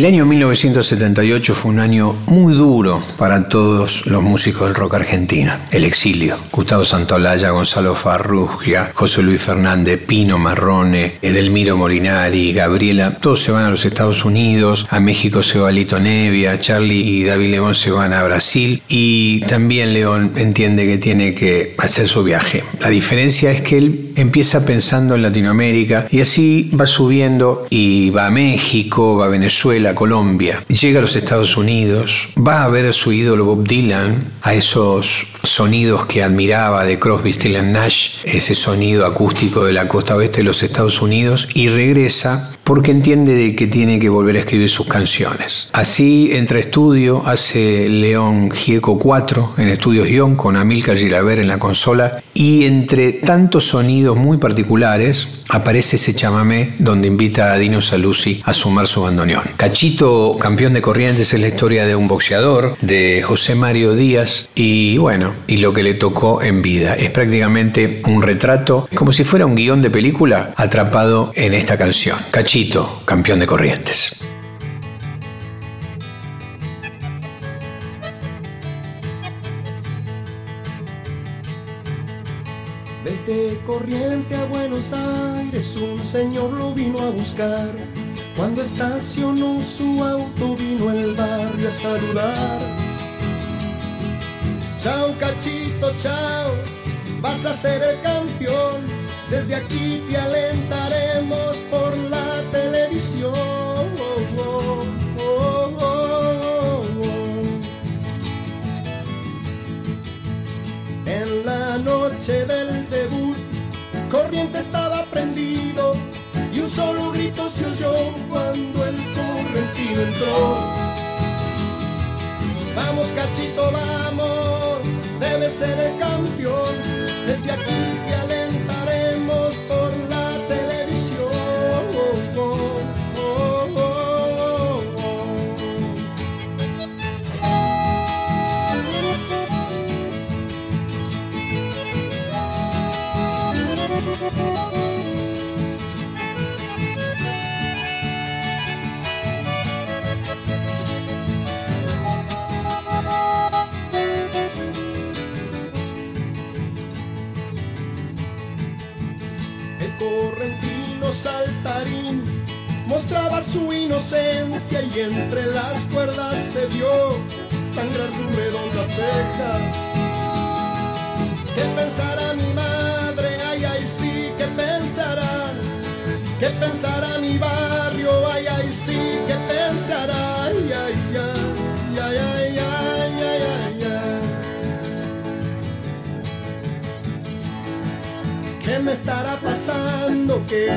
El año 1978 fue un año muy duro para todos los músicos del rock argentino. El exilio. Gustavo Santolaya, Gonzalo Farrugia, José Luis Fernández, Pino Marrone, Edelmiro Molinari, Gabriela, todos se van a los Estados Unidos, a México se va Lito Nevia, Charlie y David León se van a Brasil y también León entiende que tiene que hacer su viaje. La diferencia es que él empieza pensando en Latinoamérica y así va subiendo y va a México, va a Venezuela, Colombia, llega a los Estados Unidos, va a ver a su ídolo Bob Dylan, a esos sonidos que admiraba de Crosby, Stills Nash, ese sonido acústico de la costa oeste de los Estados Unidos y regresa porque entiende de que tiene que volver a escribir sus canciones. Así entra a estudio, hace León Gieco 4 en Estudios Guión con Amilcar Gilaver en la consola y entre tantos sonidos muy particulares aparece ese chamamé donde invita a Dino Saluzzi a sumar su bandoneón. Cachito, campeón de corrientes, es la historia de un boxeador, de José Mario Díaz y bueno, y lo que le tocó en vida. Es prácticamente un retrato, como si fuera un guion de película atrapado en esta canción. Cachito, campeón de corrientes. Corriente a Buenos Aires un señor lo vino a buscar. Cuando estacionó su auto vino el barrio a saludar. Chao cachito, chao, vas a ser el campeón. Desde aquí te alentaremos por la televisión. En la noche del debut, Corriente estaba prendido y un solo grito se oyó cuando el correntino entró. Vamos cachito, vamos, debe ser el campeón. Desde aquí te alentaremos por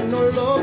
no lo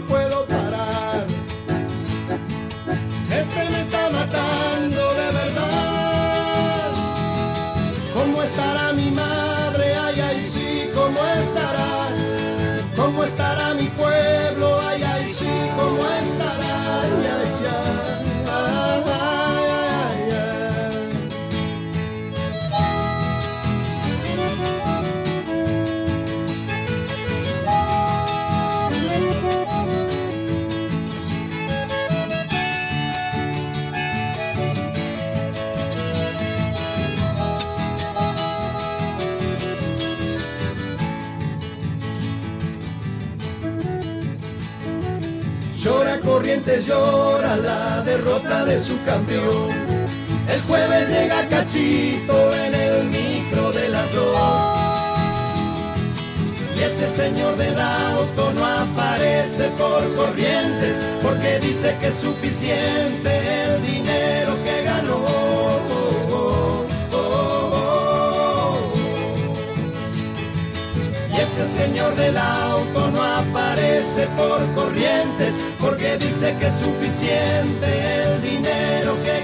Llora la derrota de su campeón. El jueves llega Cachito en el micro de dos. Y ese señor del auto no aparece por corrientes porque dice que es suficiente el dinero que ganó. Y ese señor del auto no aparece por corrientes porque dice que es suficiente el dinero que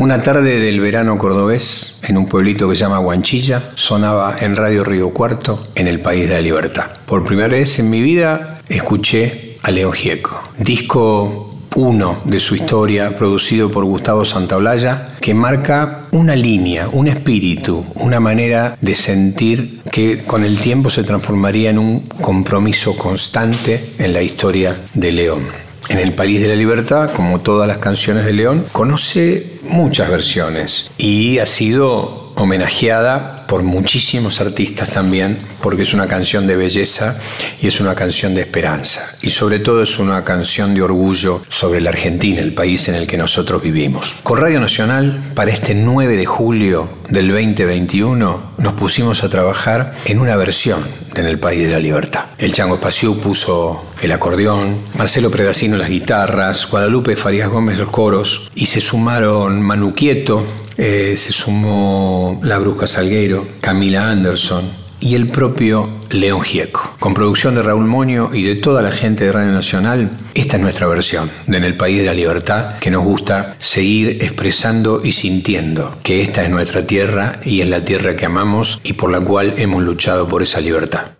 Una tarde del verano cordobés, en un pueblito que se llama Guanchilla, sonaba en Radio Río Cuarto, en el País de la Libertad. Por primera vez en mi vida escuché a León Gieco, disco uno de su historia, producido por Gustavo Santaolalla, que marca una línea, un espíritu, una manera de sentir que con el tiempo se transformaría en un compromiso constante en la historia de León. En el País de la Libertad, como todas las canciones de León, conoce muchas versiones. Y ha sido homenajeada por muchísimos artistas también, porque es una canción de belleza y es una canción de esperanza. Y sobre todo es una canción de orgullo sobre la Argentina, el país en el que nosotros vivimos. Con Radio Nacional, para este 9 de julio del 2021, nos pusimos a trabajar en una versión de En el País de la Libertad. El Chango Espacio puso el acordeón, Marcelo Predacino las guitarras, Guadalupe Farías Gómez los coros, y se sumaron Manu Quieto, eh, se sumó La Bruja Salguero, Camila Anderson y el propio León Gieco. Con producción de Raúl Moño y de toda la gente de Radio Nacional, esta es nuestra versión de En el País de la Libertad, que nos gusta seguir expresando y sintiendo que esta es nuestra tierra y es la tierra que amamos y por la cual hemos luchado por esa libertad.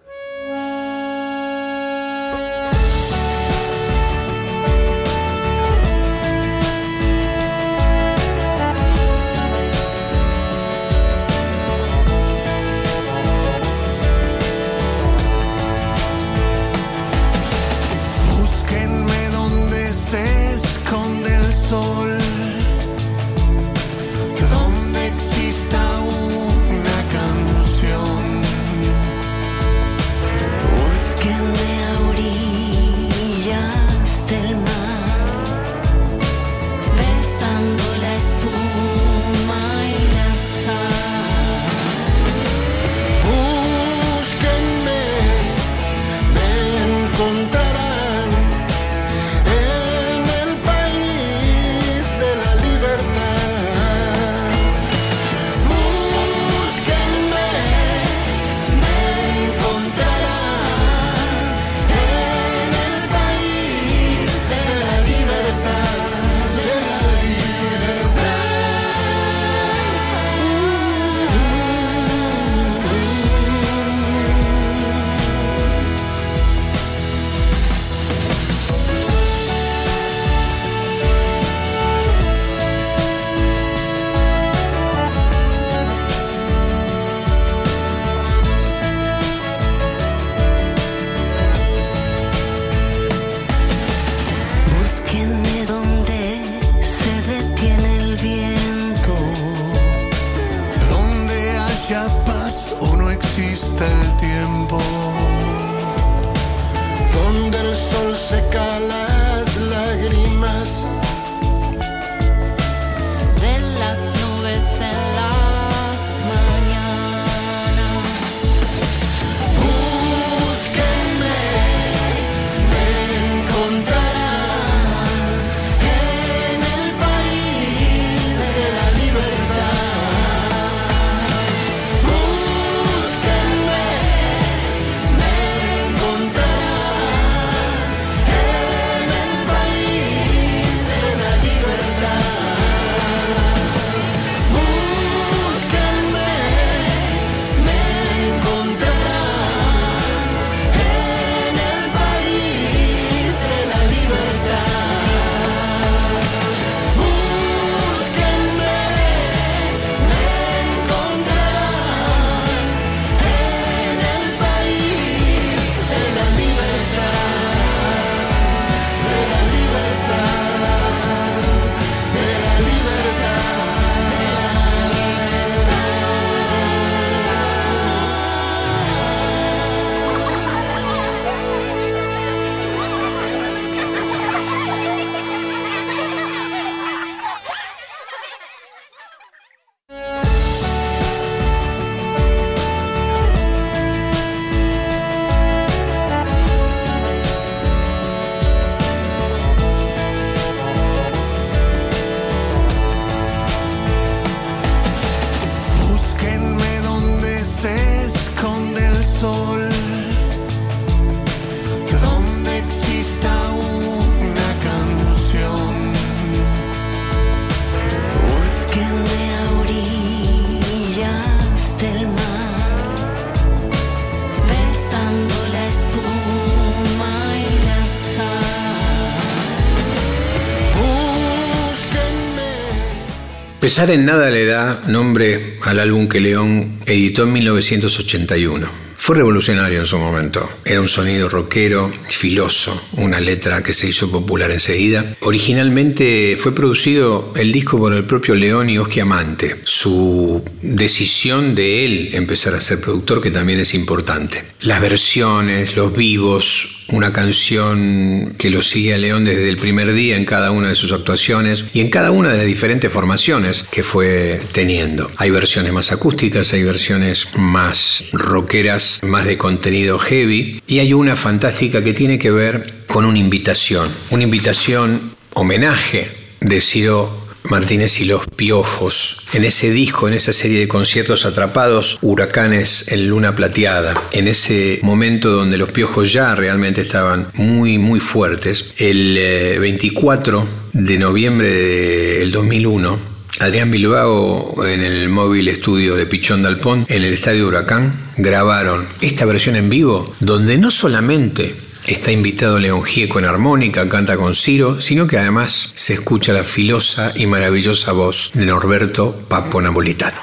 Pesar en nada le da nombre al álbum que León editó en 1981. Fue revolucionario en su momento. Era un sonido rockero, filoso, una letra que se hizo popular enseguida. Originalmente fue producido el disco por el propio León y Amante. Su decisión de él empezar a ser productor, que también es importante. Las versiones, los vivos, una canción que lo sigue a León desde el primer día en cada una de sus actuaciones y en cada una de las diferentes formaciones que fue teniendo. Hay versiones más acústicas, hay versiones más rockeras más de contenido heavy, y hay una fantástica que tiene que ver con una invitación, una invitación homenaje de Ciro Martínez y los Piojos. En ese disco, en esa serie de conciertos atrapados, Huracanes en Luna Plateada, en ese momento donde los Piojos ya realmente estaban muy, muy fuertes, el 24 eh, de noviembre del 2001, Adrián Bilbao en el móvil estudio de Pichón Dalpón, en el Estadio Huracán, grabaron esta versión en vivo, donde no solamente está invitado León Gieco en armónica, canta con Ciro, sino que además se escucha la filosa y maravillosa voz de Norberto Papo Napolitano.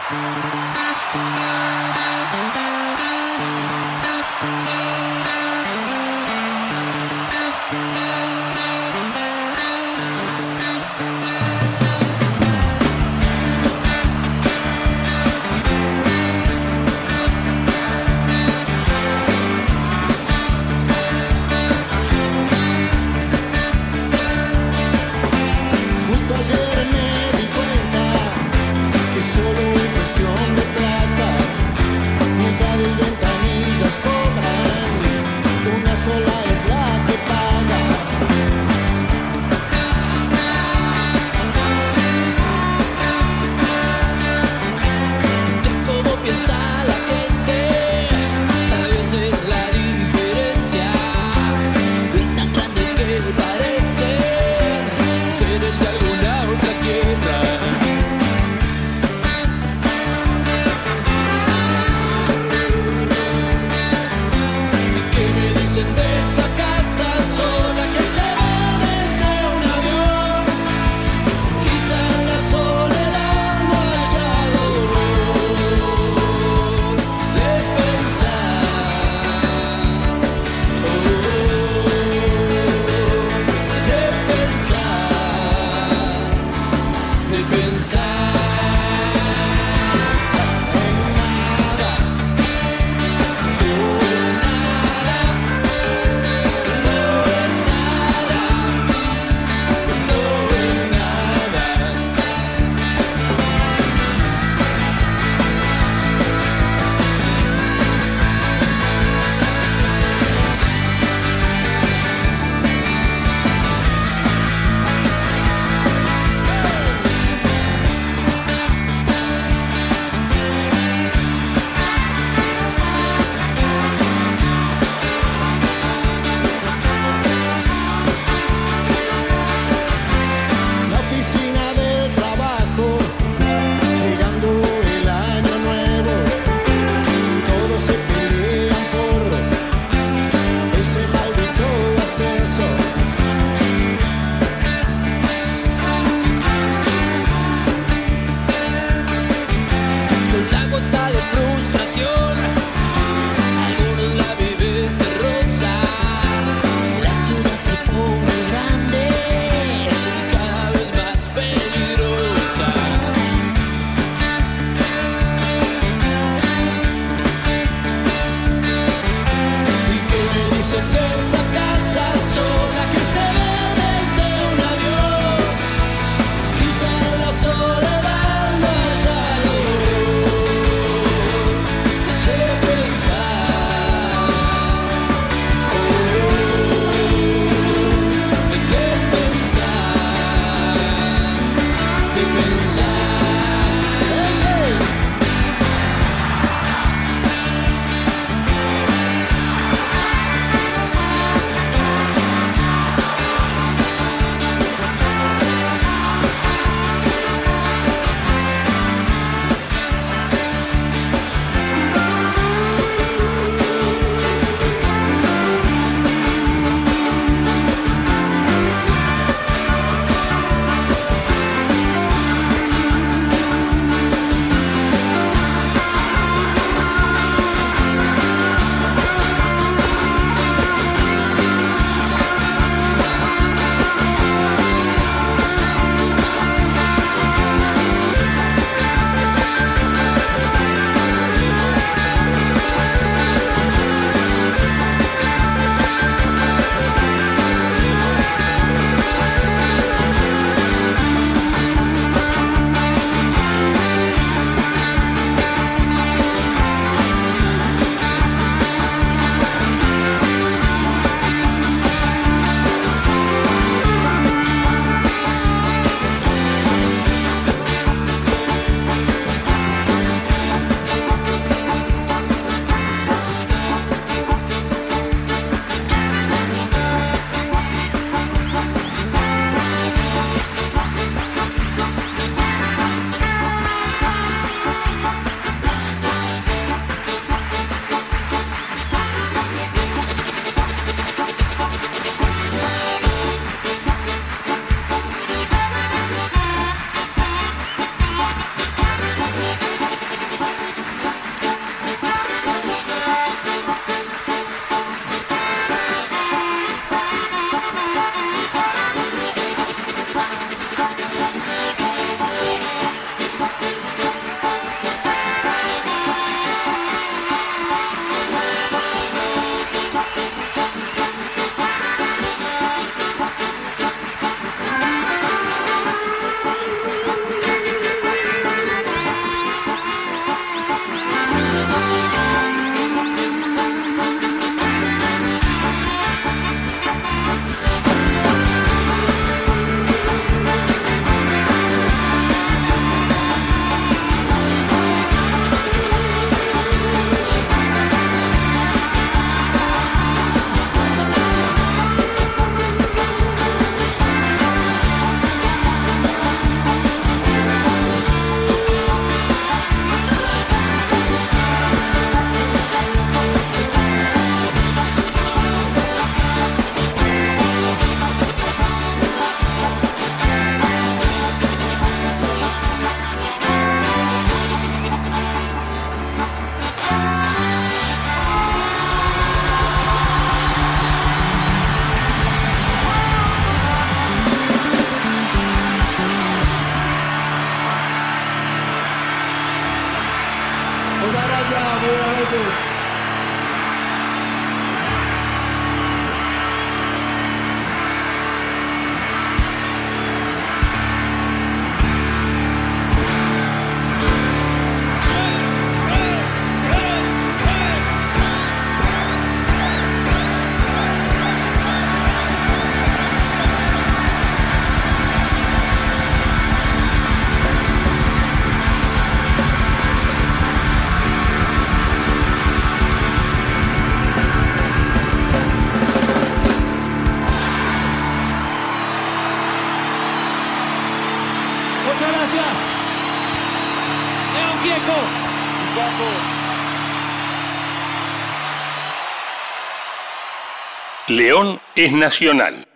León es nacional.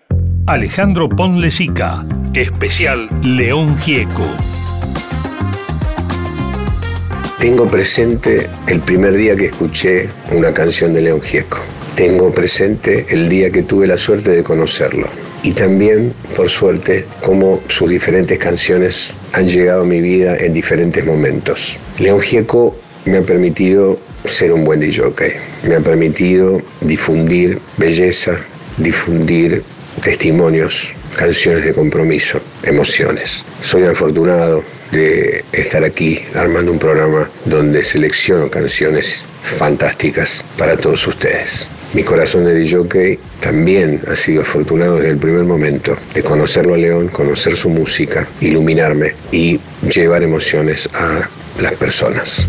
Alejandro Ponlesica, especial León Gieco. Tengo presente el primer día que escuché una canción de León Gieco. Tengo presente el día que tuve la suerte de conocerlo. Y también, por suerte, cómo sus diferentes canciones han llegado a mi vida en diferentes momentos. León Gieco me ha permitido ser un buen DJ. Me ha permitido difundir belleza, difundir testimonios, canciones de compromiso, emociones. Soy afortunado de estar aquí armando un programa donde selecciono canciones fantásticas para todos ustedes. Mi corazón de DJ también ha sido afortunado desde el primer momento de conocerlo a León, conocer su música, iluminarme y llevar emociones a las personas.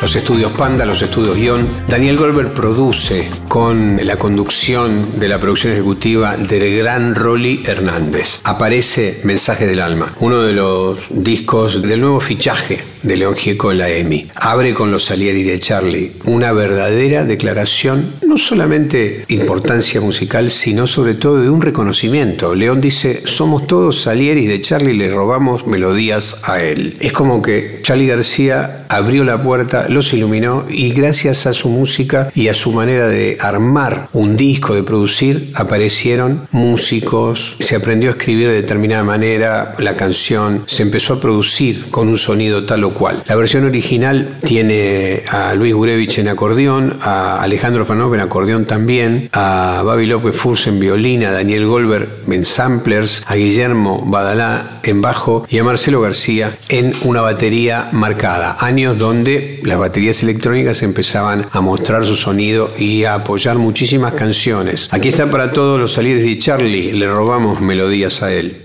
Los estudios Panda, los estudios Guión. Daniel Goldberg produce con la conducción de la producción ejecutiva del gran Rolly Hernández. Aparece Mensaje del Alma, uno de los discos del nuevo fichaje de León Gieco en la EMI. Abre con los Salieri de Charlie, una verdadera declaración, no solamente importancia musical, sino sobre todo de un reconocimiento. León dice, somos todos Salieri de Charlie, le robamos melodías a él. Es como que Charlie García abrió la puerta, los iluminó y gracias a su música y a su manera de armar un disco, de producir, aparecieron músicos, se aprendió a escribir de determinada manera la canción, se empezó a producir con un sonido tal o cual. La versión original tiene a Luis Gurevich en acordeón, a Alejandro Fanov en acordeón también, a Babi López Furs en violín, a Daniel Goldberg en samplers, a Guillermo Badalá en bajo y a Marcelo García en una batería marcada. Años donde las baterías electrónicas empezaban a mostrar su sonido y a apoyar muchísimas canciones. Aquí está para todos los salires de Charlie, le robamos melodías a él.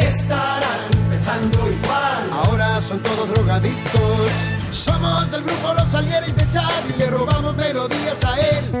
Estarán pensando igual, ahora son todos drogadictos. Somos del grupo Los Salieres de Charlie, le robamos melodías a él.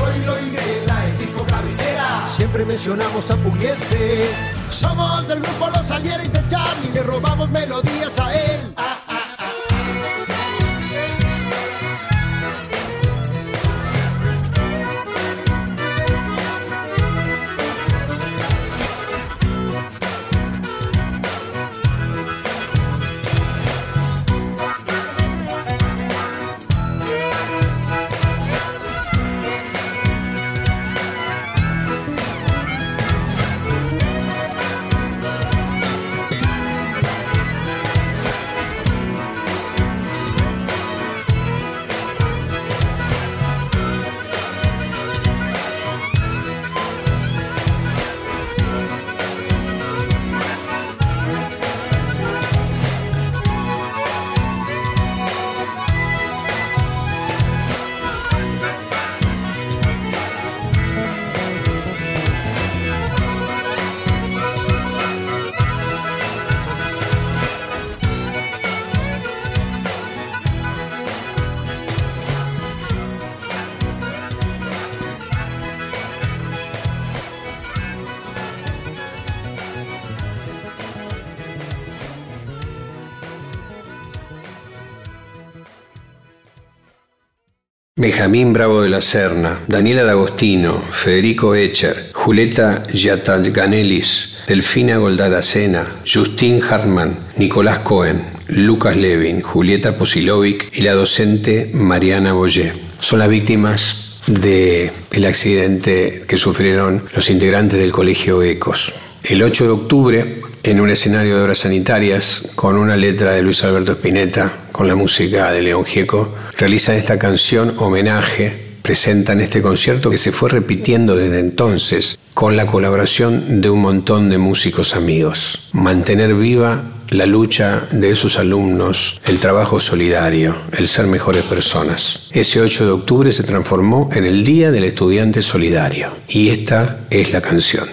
Troilo y Grela es disco cabecera. Siempre mencionamos a Pugliese. Somos del grupo Los Salieres de Charlie, le robamos melodías a él. Benjamín Bravo de la Serna, Daniela D'Agostino, Federico Echer, Julieta Yatalganelis, Delfina Goldaracena, Justin Hartman, Nicolás Cohen, Lucas Levin, Julieta Posilovic y la docente Mariana Boyé. Son las víctimas del el accidente que sufrieron los integrantes del Colegio Ecos. El 8 de octubre, en un escenario de obras sanitarias, con una letra de Luis Alberto Spinetta, con la música de León Gieco, realizan esta canción homenaje, presentan este concierto que se fue repitiendo desde entonces, con la colaboración de un montón de músicos amigos. Mantener viva la lucha de sus alumnos, el trabajo solidario, el ser mejores personas. Ese 8 de octubre se transformó en el Día del Estudiante Solidario. Y esta es la canción.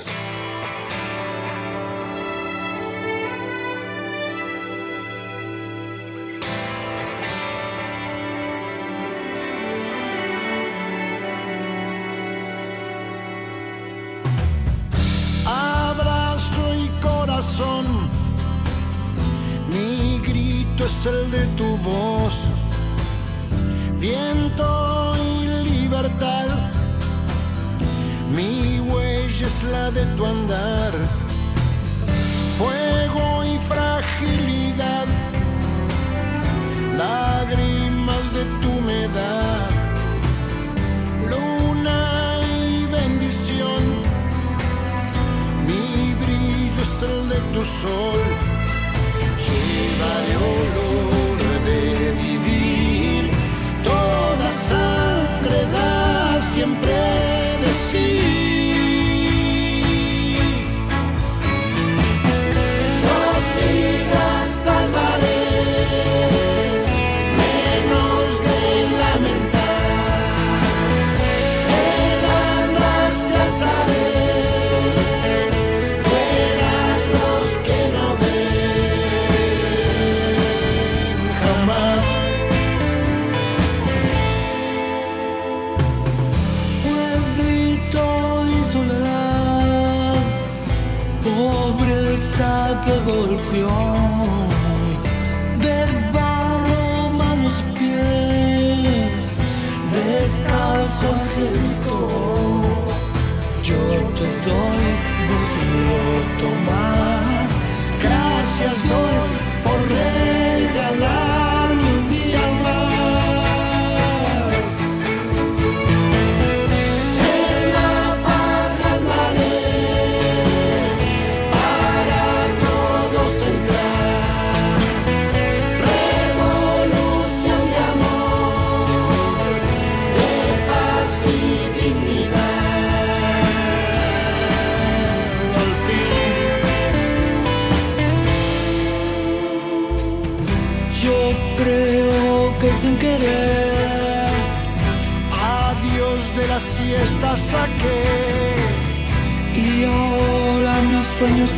Sol, llevaré olor sueños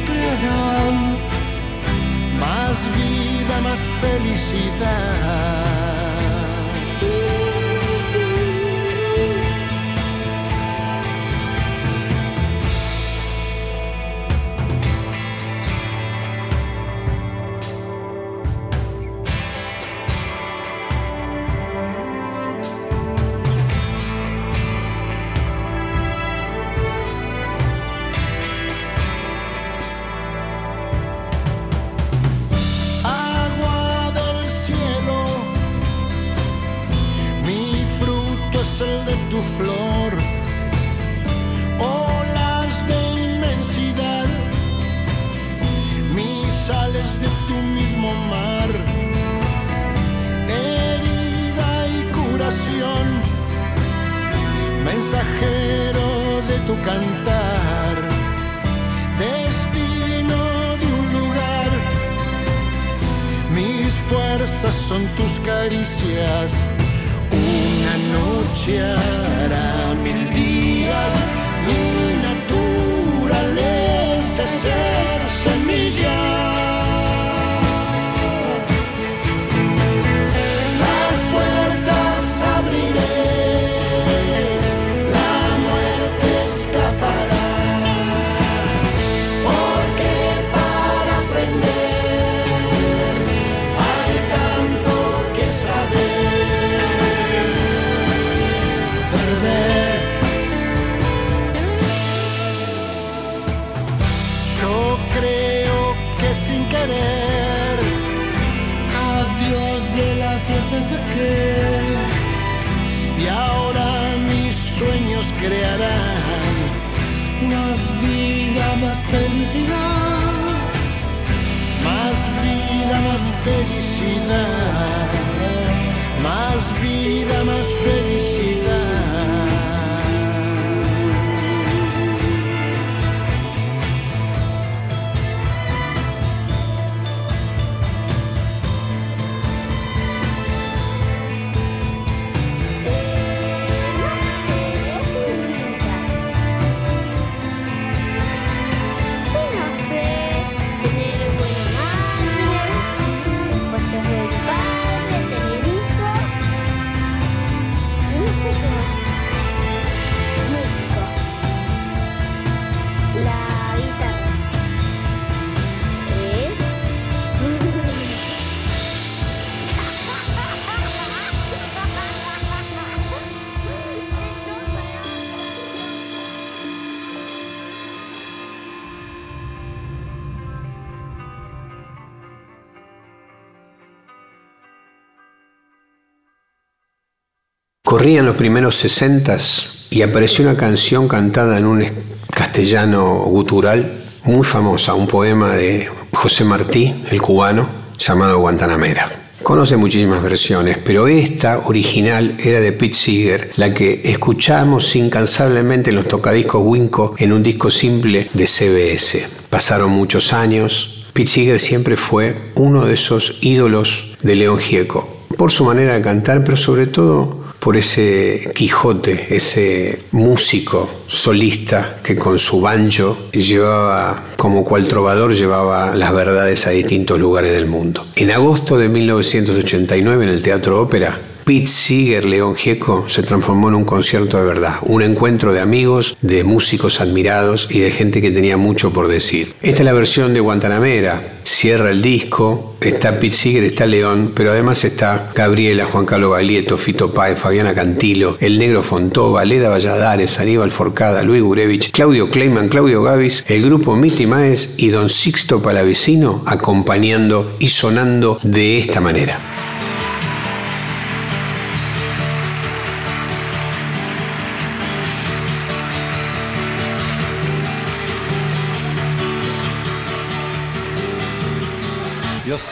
Corrían los primeros sesentas y apareció una canción cantada en un castellano gutural muy famosa, un poema de José Martí, el cubano, llamado Guantanamera. Conoce muchísimas versiones, pero esta original era de Pete Seeger, la que escuchamos incansablemente en los tocadiscos Winco en un disco simple de CBS. Pasaron muchos años, Pete Seeger siempre fue uno de esos ídolos de León Gieco, por su manera de cantar, pero sobre todo por ese Quijote, ese músico solista que con su banjo llevaba, como cual trovador, llevaba las verdades a distintos lugares del mundo. En agosto de 1989 en el Teatro Ópera, Pete Seeger León Gieco se transformó en un concierto de verdad, un encuentro de amigos, de músicos admirados y de gente que tenía mucho por decir. Esta es la versión de Guantanamera, cierra el disco, está Pete Seeger, está León, pero además está Gabriela, Juan Carlos Galieto, Fito Páez, Fabiana Cantilo, El Negro Fontova, Leda Valladares, Aníbal Forcada, Luis Gurevich, Claudio Kleiman, Claudio Gavis, el grupo Miti Maes y Don Sixto Palavicino acompañando y sonando de esta manera.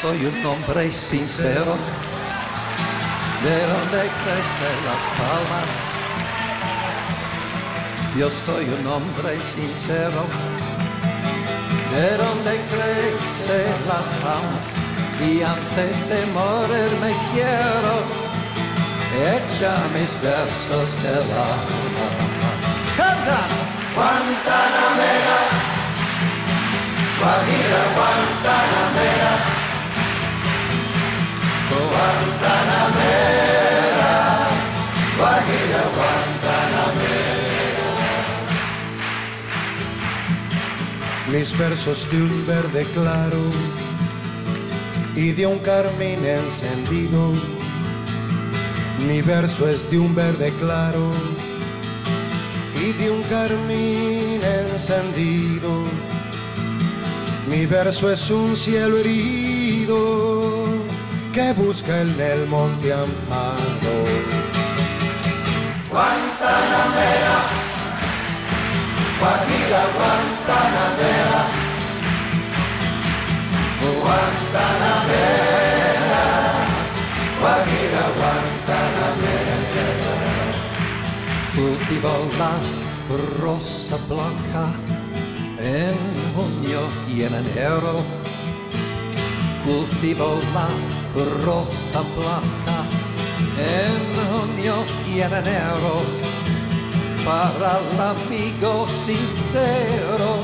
Soy un hombre sincero, de donde crecen las palmas. Yo soy un hombre sincero, de donde crecen las palmas. Y antes de morir me quiero echar mis versos del alma. ¡Canta! Guantanamera, Guajira Guantanamera. Guantanamera, Guantanamera. Mis versos de un verde claro y de un carmín encendido. Mi verso es de un verde claro y de un carmín encendido. Mi verso es un cielo herido que busca en el monte amparo. Guantanamera, Guajira Guantanamera, Guantanamera, Guajira Guantanamera. Cultivo la rosa blanca en junio y en enero. Cultivo la rosa blanca en junio y en enero. Para el amigo sincero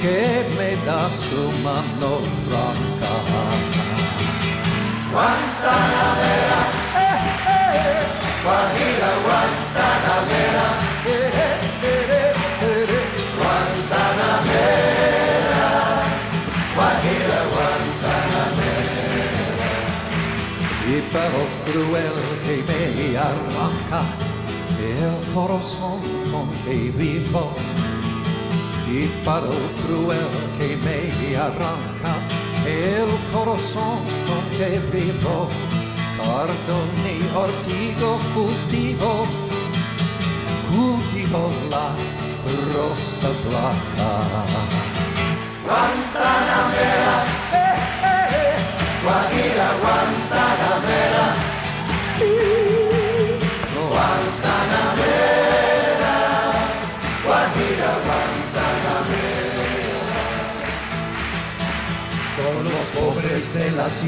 que me da su mano blanca. Guantanamera, eh, eh, Guajira Guantanamera, eh, eh, eh, eh, pero cruel que me arranca el corazón con que vivo. Y para el cruel que me arranca el corazón con que vivo. Cardo mi ortigo cultivo, cultivo la rosa blanca. Guantanamera, eh, eh, eh,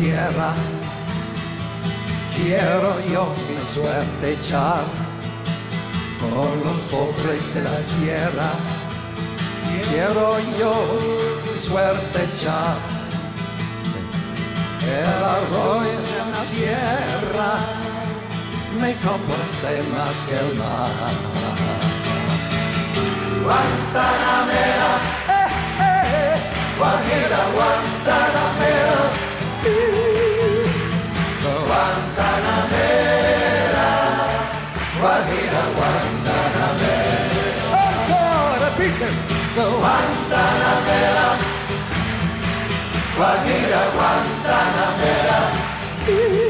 tierra quiero yo mi suerte echar. Con los pobres de la tierra quiero yo mi suerte echar. El arroyo de la sierra me complace más que el mar. Guantanamera, eh, eh, eh, Guajira Guantanamera. Oh, repite, Guantanamera. Guajira Guantanamera, Guantanamera.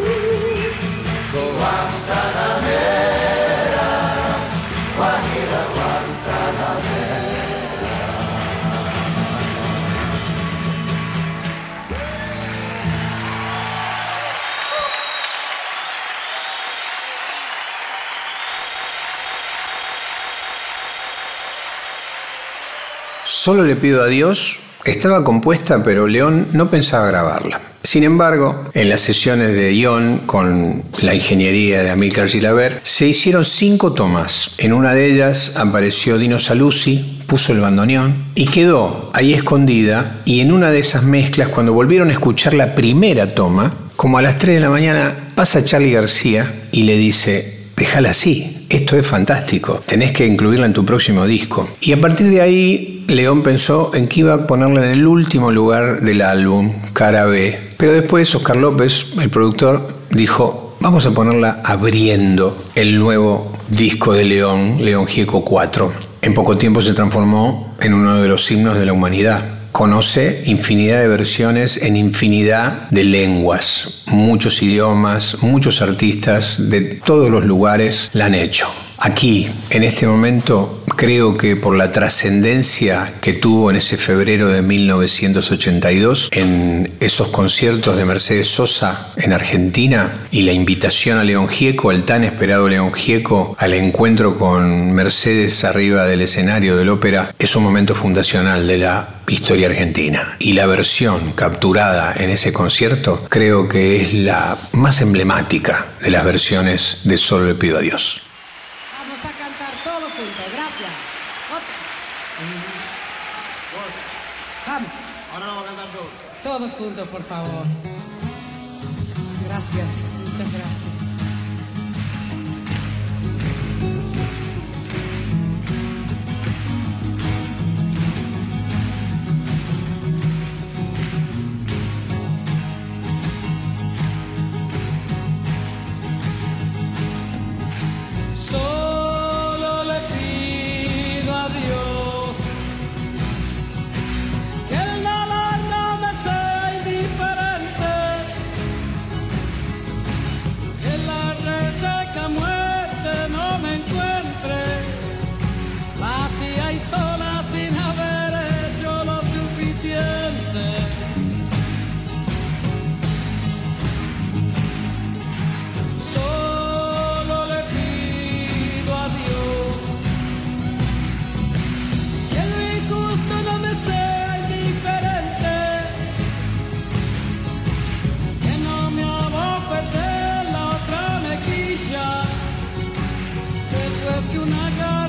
Solo le pido a Dios estaba compuesta, pero León no pensaba grabarla. Sin embargo, en las sesiones de Ion con la ingeniería de Amilcar Gilaber, se hicieron cinco tomas. En una de ellas apareció Dino Saluzzi, puso el bandoneón y quedó ahí escondida. Y en una de esas mezclas, cuando volvieron a escuchar la primera toma, como a las 3 de la mañana, pasa Charlie García y le dice, déjala así, esto es fantástico, tenés que incluirla en tu próximo disco. Y a partir de ahí, León pensó en que iba a ponerla en el último lugar del álbum, cara B. Pero después Oscar López, el productor, dijo, vamos a ponerla abriendo el nuevo disco de León, León Gieco 4. En poco tiempo se transformó en uno de los himnos de la humanidad. Conoce infinidad de versiones en infinidad de lenguas. Muchos idiomas, muchos artistas de todos los lugares la han hecho. Aquí, en este momento, creo que por la trascendencia que tuvo en ese febrero de 1982, en esos conciertos de Mercedes Sosa en Argentina y la invitación a León Gieco, al tan esperado León Gieco, al encuentro con Mercedes arriba del escenario del ópera, es un momento fundacional de la historia argentina. Y la versión capturada en ese concierto creo que es la más emblemática de las versiones de Solo le pido a Dios. Todos juntos, por favor. Gracias, muchas gracias. I got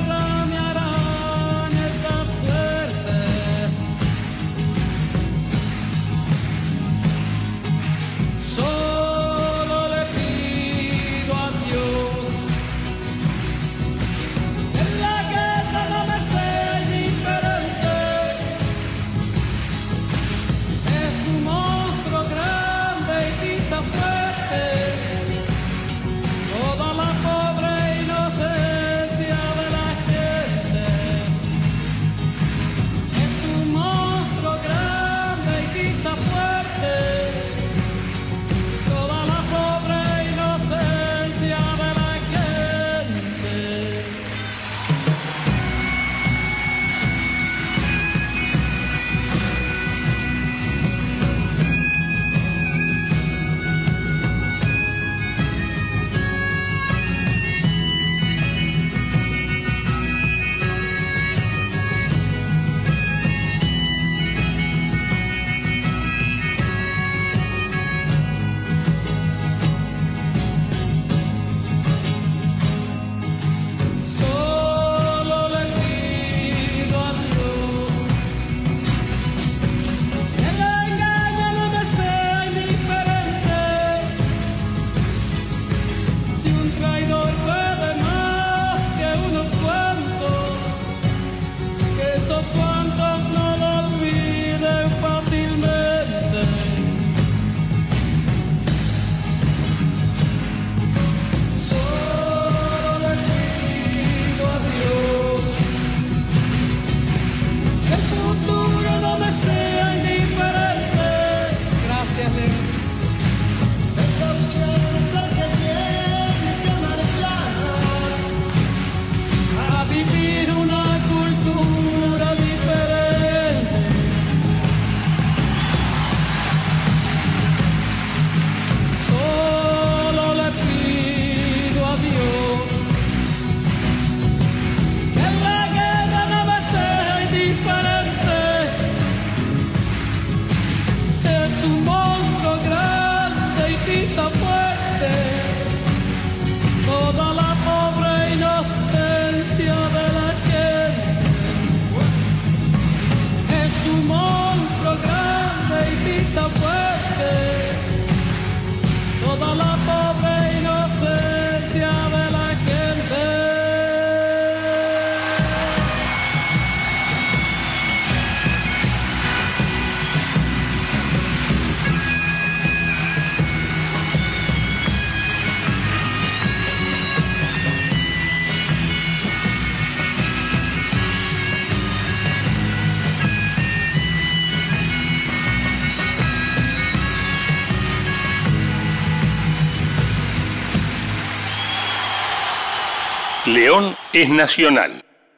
León es nacional.